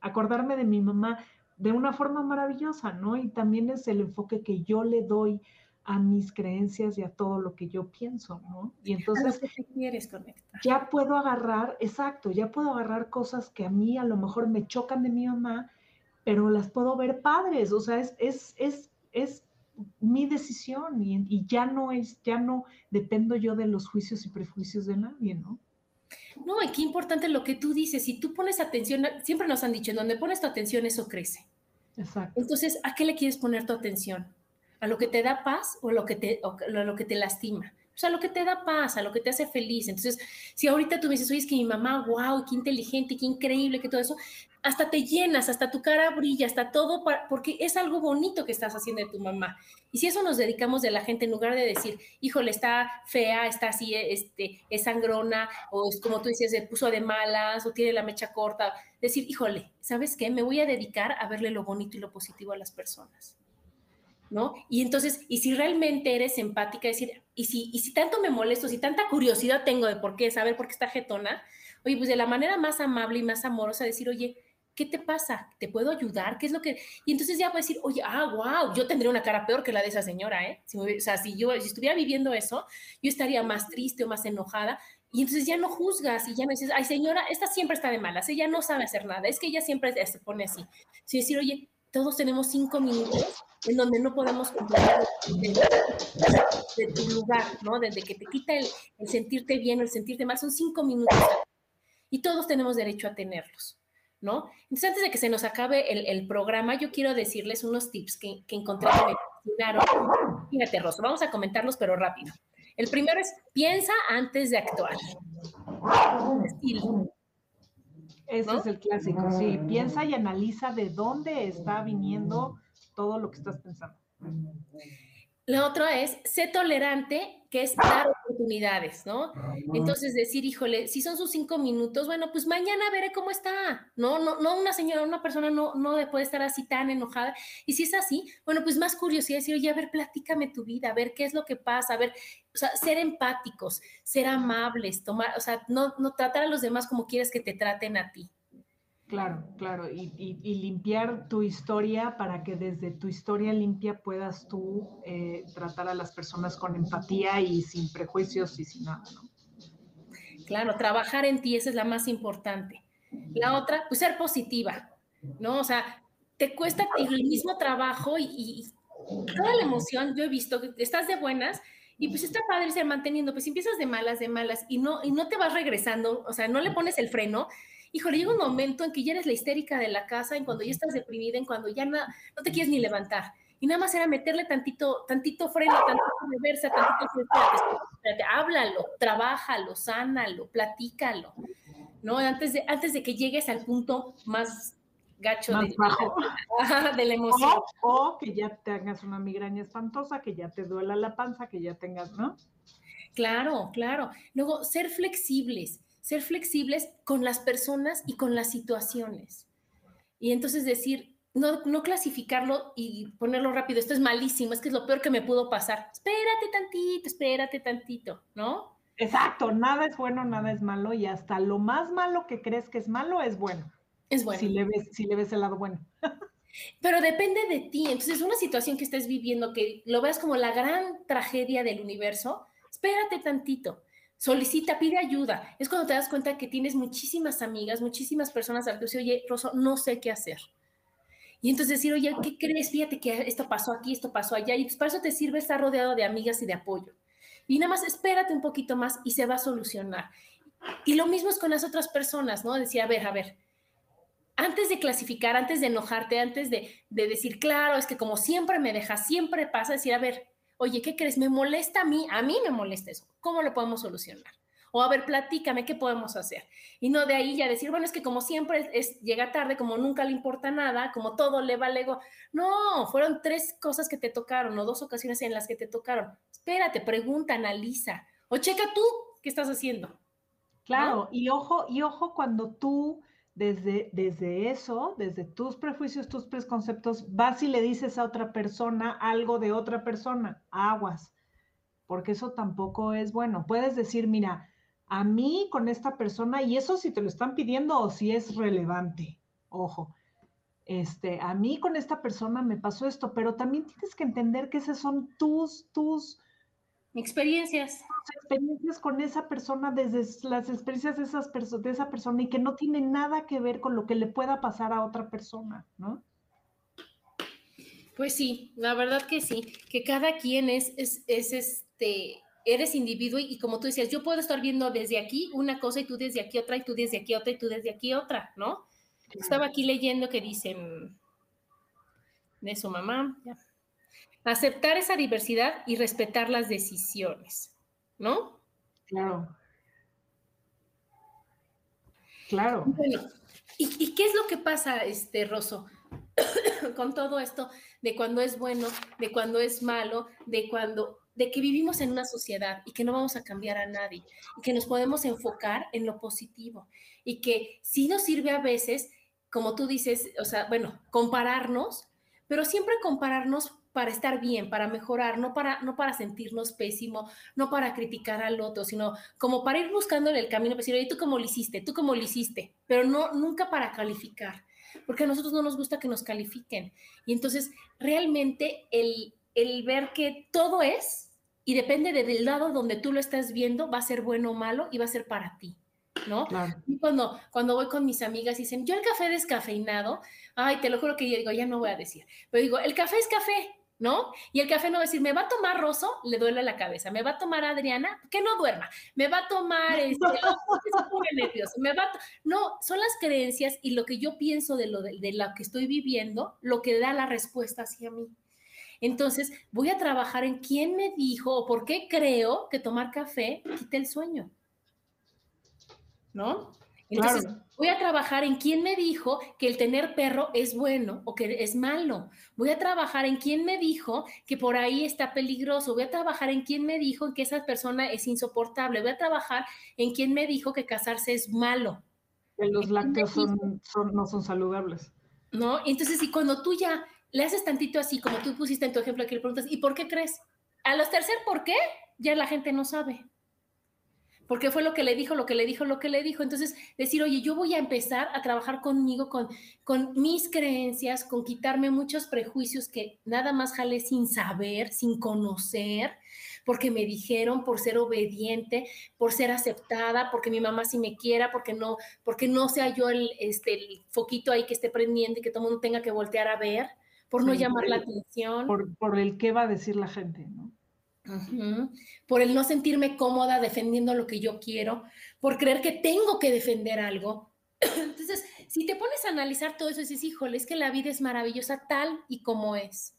acordarme de mi mamá de una forma maravillosa, ¿no? Y también es el enfoque que yo le doy a mis creencias y a todo lo que yo pienso, ¿no? Y entonces quieres conectar. ya puedo agarrar, exacto, ya puedo agarrar cosas que a mí a lo mejor me chocan de mi mamá, pero las puedo ver padres, o sea, es, es, es, es mi decisión y, y, ya no es, ya no dependo yo de los juicios y prejuicios de nadie, ¿no? No, y qué importante lo que tú dices, si tú pones atención, siempre nos han dicho, en donde pones tu atención, eso crece. Exacto. Entonces, ¿a qué le quieres poner tu atención? ¿A lo que te da paz o a lo que te, lo que te lastima? O sea, lo que te da paz, a lo que te hace feliz. Entonces, si ahorita tú me dices, oye, es que mi mamá, wow, qué inteligente, qué increíble, que todo eso, hasta te llenas, hasta tu cara brilla, hasta todo, porque es algo bonito que estás haciendo de tu mamá. Y si eso nos dedicamos de la gente, en lugar de decir, híjole, está fea, está así, este, es sangrona, o es como tú dices, se puso de malas, o tiene la mecha corta, decir, híjole, ¿sabes qué? Me voy a dedicar a verle lo bonito y lo positivo a las personas. ¿No? Y entonces, y si realmente eres empática, decir, y si, y si tanto me molesto, si tanta curiosidad tengo de por qué, saber por qué está jetona, oye, pues de la manera más amable y más amorosa, decir, oye, ¿qué te pasa? ¿Te puedo ayudar? ¿Qué es lo que...? Y entonces ya voy a decir, oye, ah, wow, yo tendría una cara peor que la de esa señora, ¿eh? o sea, si yo si estuviera viviendo eso, yo estaría más triste o más enojada. Y entonces ya no juzgas y ya no dices, ay, señora, esta siempre está de malas, ella no sabe hacer nada, es que ella siempre se pone así. Si decir, oye, todos tenemos cinco minutos en donde no podemos controlar de, tu lugar, ¿no? Desde que te quita el, el sentirte bien o el sentirte mal, son cinco minutos. Y todos tenemos derecho a tenerlos. ¿no? Entonces, antes de que se nos acabe el, programa, yo quiero decirles unos tips que, que encontré que me fascinaron. Fíjate, Rosa, vamos a comentarlos, pero rápido. El primero es, piensa antes de actuar. Ese es el clásico, sí. Piensa y analiza de dónde está viniendo todo lo que estás pensando. La otra es, sé tolerante, que es dar oportunidades, ¿no? Entonces decir, híjole, si son sus cinco minutos, bueno, pues mañana veré cómo está, ¿no? No, no una señora, una persona no, no puede estar así tan enojada. Y si es así, bueno, pues más curiosidad, decir, oye, a ver, platícame tu vida, a ver qué es lo que pasa, a ver, o sea, ser empáticos, ser amables, tomar, o sea, no, no tratar a los demás como quieres que te traten a ti. Claro, claro, y, limpiar tu historia para que desde tu historia limpia puedas tú eh, tratar a las personas con empatía y sin prejuicios y sin nada. Claro, trabajar en ti, esa es la más importante. La otra, pues ser positiva, ¿no? O sea, te cuesta el mismo trabajo y, toda la emoción, yo he visto que estás de buenas y pues está padre ser manteniendo, pues empiezas de malas, de malas y no, y no te vas regresando, o sea, no le pones el freno híjole, llega un momento en que ya eres la histérica de la casa, en cuando ya estás deprimida, en cuando ya no te quieres ni levantar. Y nada más era meterle tantito, tantito freno, tantito reversa, tantito espérate, espérate, háblalo, trabájalo, sánalo, platícalo, ¿no? Antes de, antes de que llegues al punto más gacho de, de, la emoción. O, que ya tengas una migraña espantosa, que ya te duela la panza, que ya tengas, ¿no? Claro, claro. Luego, ser flexibles, ser flexibles con las personas y con las situaciones. Y entonces decir, no, no clasificarlo y ponerlo rápido, esto es malísimo, es que es lo peor que me pudo pasar. Espérate tantito, espérate tantito, ¿no? Exacto, nada es bueno, nada es malo y hasta lo más malo que crees que es malo es bueno. Es bueno. Si le ves, si le ves el lado bueno. Pero depende de ti. Entonces, una situación que estés viviendo que lo veas como la gran tragedia del universo, espérate tantito. Solicita, pide ayuda. Es cuando te das cuenta que tienes muchísimas amigas, muchísimas personas al que oye, Rosso, no sé qué hacer. Y entonces decir, oye, ¿qué crees? Fíjate que esto pasó aquí, esto pasó allá. Y pues para eso te sirve estar rodeado de amigas y de apoyo. Y nada más espérate un poquito más y se va a solucionar. Y lo mismo es con las otras personas, ¿no? Decir, a ver, a ver, antes de clasificar, antes de enojarte, antes de, decir, claro, es que como siempre me deja, siempre pasa, decir, a ver, oye, ¿qué crees? ¿Me molesta a mí? A mí me molesta eso. ¿Cómo lo podemos solucionar? O a ver, platícame, ¿qué podemos hacer? Y no de ahí ya decir, bueno, es que como siempre es, llega tarde, como nunca le importa nada, como todo le vale ego. No, fueron tres cosas que te tocaron o dos ocasiones en las que te tocaron. Espérate, pregunta, analiza o checa tú qué estás haciendo. Claro, y ojo, y ojo cuando tú desde, desde eso, desde tus prejuicios, tus preconceptos, vas y le dices a otra persona algo de otra persona, aguas, porque eso tampoco es bueno. Puedes decir, mira, a mí con esta persona, y eso si te lo están pidiendo o si es relevante, ojo, este, a mí con esta persona me pasó esto, pero también tienes que entender que esas son tus, tus experiencias. Experiencias con esa persona, desde las experiencias de, esas de esa persona y que no tiene nada que ver con lo que le pueda pasar a otra persona, ¿no? Pues sí, la verdad que sí, que cada quien es, es, es este, eres individuo y, como tú decías, yo puedo estar viendo desde aquí una cosa y tú desde aquí otra y tú desde aquí otra y tú desde aquí otra, ¿no? Estaba aquí leyendo que dicen de su mamá, ya, aceptar esa diversidad y respetar las decisiones, ¿no? Claro. Claro. ¿y, qué es lo que pasa, este Rosso, con todo esto de cuando es bueno, de cuando es malo, de cuando de que vivimos en una sociedad y que no vamos a cambiar a nadie y que nos podemos enfocar en lo positivo y que sí nos sirve a veces, como tú dices, o sea, bueno, compararnos, pero siempre compararnos para estar bien, para mejorar, no para, no para sentirnos pésimo, no para criticar al otro, sino como para ir buscando en el camino, para decir, oye, tú cómo lo hiciste, tú cómo lo hiciste, pero no, nunca para calificar, porque a nosotros no nos gusta que nos califiquen. Y entonces, realmente el, el ver que todo es, y depende del lado donde tú lo estás viendo, va a ser bueno o malo y va a ser para ti. ¿no? Y cuando, cuando voy con mis amigas y dicen, yo el café descafeinado, ay, te lo juro que yo digo, ya no voy a decir, pero digo, el café es café, ¿no? Y el café no va a decir, me va a tomar Rosso, le duele la cabeza, me va a tomar Adriana, que no duerma, me va a tomar, este, nervioso, me va No, son las creencias y lo que yo pienso de lo, de, lo que estoy viviendo, lo que da la respuesta hacia mí. Entonces, voy a trabajar en quién me dijo o por qué creo que tomar café quita el sueño. ¿No? Entonces, voy a trabajar en quién me dijo que el tener perro es bueno o que es malo. Voy a trabajar en quién me dijo que por ahí está peligroso. Voy a trabajar en quién me dijo que esa persona es insoportable. Voy a trabajar en quién me dijo que casarse es malo. Que los lácteos no son saludables. No, entonces, y cuando tú ya le haces tantito así, como tú pusiste en tu ejemplo aquí, le preguntas, ¿y por qué crees? A los tercer por qué, ya la gente no sabe porque fue lo que le dijo, lo que le dijo, lo que le dijo. Entonces, decir, oye, yo voy a empezar a trabajar conmigo, con, con mis creencias, con quitarme muchos prejuicios que nada más jale sin saber, sin conocer, porque me dijeron, por ser obediente, por ser aceptada, porque mi mamá sí me quiera, porque no, porque no sea yo el, este, el foquito ahí que esté prendiendo y que todo el mundo tenga que voltear a ver, por no llamar la atención. Por, por el qué va a decir la gente, ¿no? Por el no sentirme cómoda defendiendo lo que yo quiero, por creer que tengo que defender algo. Entonces, si te pones a analizar todo eso, dices, híjole, es que la vida es maravillosa tal y como es.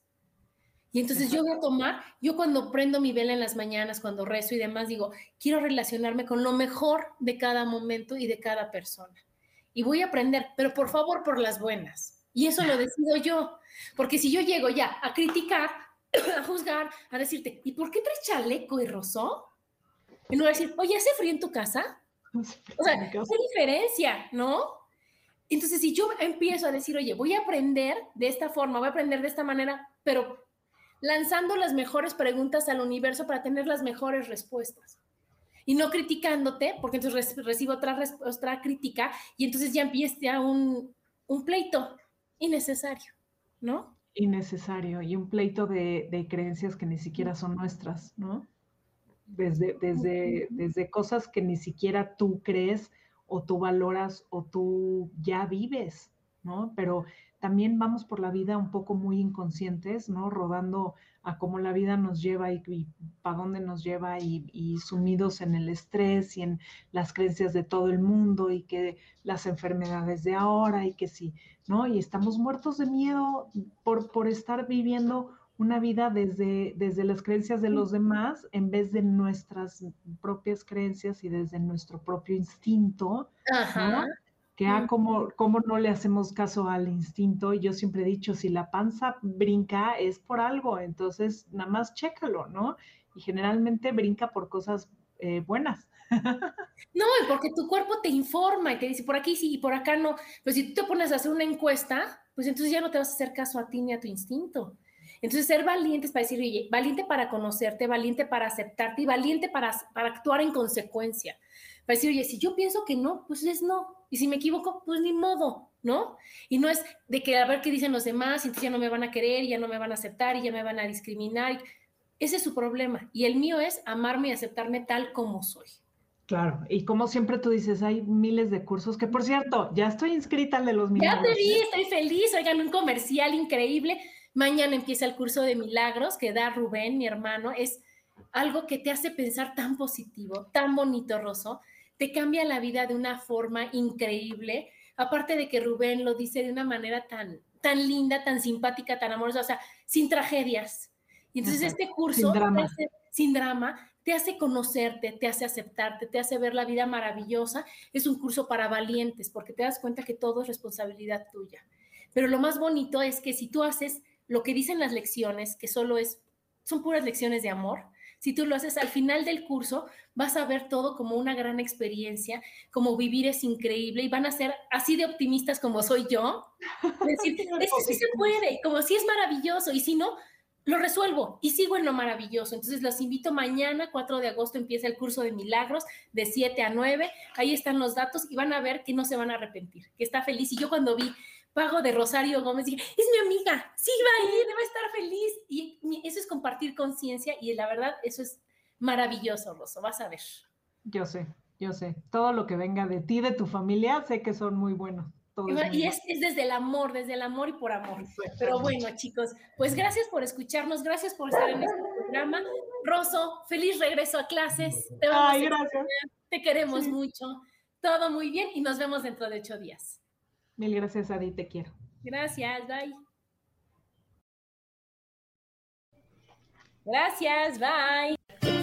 Y entonces yo voy a tomar, yo cuando prendo mi vela en las mañanas, cuando rezo y demás, digo, quiero relacionarme con lo mejor de cada momento y de cada persona. Y voy a aprender, pero por favor, por las buenas. Y eso lo decido yo. Porque si yo llego ya a criticar, a juzgar, a decirte, ¿y por qué traes chaleco y rosó? Y no a decir, oye, ¿hace frío en tu casa? O sea, ¿qué diferencia, no? Entonces, si yo empiezo a decir, oye, voy a aprender de esta forma, voy a aprender de esta manera, pero lanzando las mejores preguntas al universo para tener las mejores respuestas. Y no criticándote, porque entonces recibo otra, otra crítica y entonces ya empieza un, un pleito innecesario, ¿no? Innecesario y un pleito de, de, creencias que ni siquiera son nuestras, ¿no? Desde, desde, desde cosas que ni siquiera tú crees o tú valoras o tú ya vives, ¿no? Pero también vamos por la vida un poco muy inconscientes, ¿no? Rodando a cómo la vida nos lleva y, para dónde nos lleva y, sumidos en el estrés y en las creencias de todo el mundo y que las enfermedades de ahora y que sí, ¿no? Y estamos muertos de miedo por, estar viviendo una vida desde, desde las creencias de los demás en vez de nuestras propias creencias y desde nuestro propio instinto, Ajá que ah, como, como no le hacemos caso al instinto, y yo siempre he dicho, si la panza brinca es por algo, entonces nada más chécalo, ¿no? Y generalmente brinca por cosas eh, buenas. No, porque tu cuerpo te informa y te dice por aquí sí y por acá no. Pero si tú te pones a hacer una encuesta, pues entonces ya no te vas a hacer caso a ti ni a tu instinto. Entonces, ser valientes para decir, oye, valiente para conocerte, valiente para aceptarte y valiente para, para actuar en consecuencia. Para decir, oye, si yo pienso que no, pues es no. Y si me equivoco, pues ni modo, ¿no? Y no es de que a ver qué dicen los demás, y entonces ya no me van a querer, ya no me van a aceptar, y ya me van a discriminar. Ese es su problema. Y el mío es amarme y aceptarme tal como soy. Claro, y como siempre tú dices, hay miles de cursos, que por cierto, ya estoy inscrita al de los milagros. Ya te vi, estoy feliz, oigan, un comercial increíble. Mañana empieza el curso de milagros que da Rubén, mi hermano. Es algo que te hace pensar tan positivo, tan bonito, Rosso te cambia la vida de una forma increíble. Aparte de que Rubén lo dice de una manera tan, tan linda, tan simpática, tan amorosa, o sea, sin tragedias. Y entonces este curso, sin drama. Te hace, sin drama, te hace conocerte, te hace aceptarte, te hace ver la vida maravillosa. Es un curso para valientes porque te das cuenta que todo es responsabilidad tuya. Pero lo más bonito es que si tú haces lo que dicen las lecciones, que solo es, son puras lecciones de amor, si tú lo haces al final del curso, vas a ver todo como una gran experiencia, como vivir es increíble y van a ser así de optimistas como soy yo. Decir, esto sí se puede, como si es maravilloso y si no, lo resuelvo y sigo en lo maravilloso. Entonces los invito mañana, 4 de agosto, empieza el curso de milagros de 7 a 9. Ahí están los datos y van a ver que no se van a arrepentir, que está feliz. Y yo cuando vi pago de Rosario Gómez, dije, es mi amiga, sí va a ir, debe estar feliz. Y eso es compartir conciencia y la verdad, eso es maravilloso, Rosso, vas a ver. Yo sé, yo sé. Todo lo que venga de ti, de tu familia, sé que son muy buenos. y es, es, desde el amor, desde el amor y por amor. Pero bueno, chicos, pues gracias por escucharnos, gracias por estar en este programa. Rosso, feliz regreso a clases. Te Ay, gracias. Te queremos mucho. Todo muy bien y nos vemos dentro de ocho días. Mil gracias, Adi, te quiero. Gracias, bye. Gracias, bye.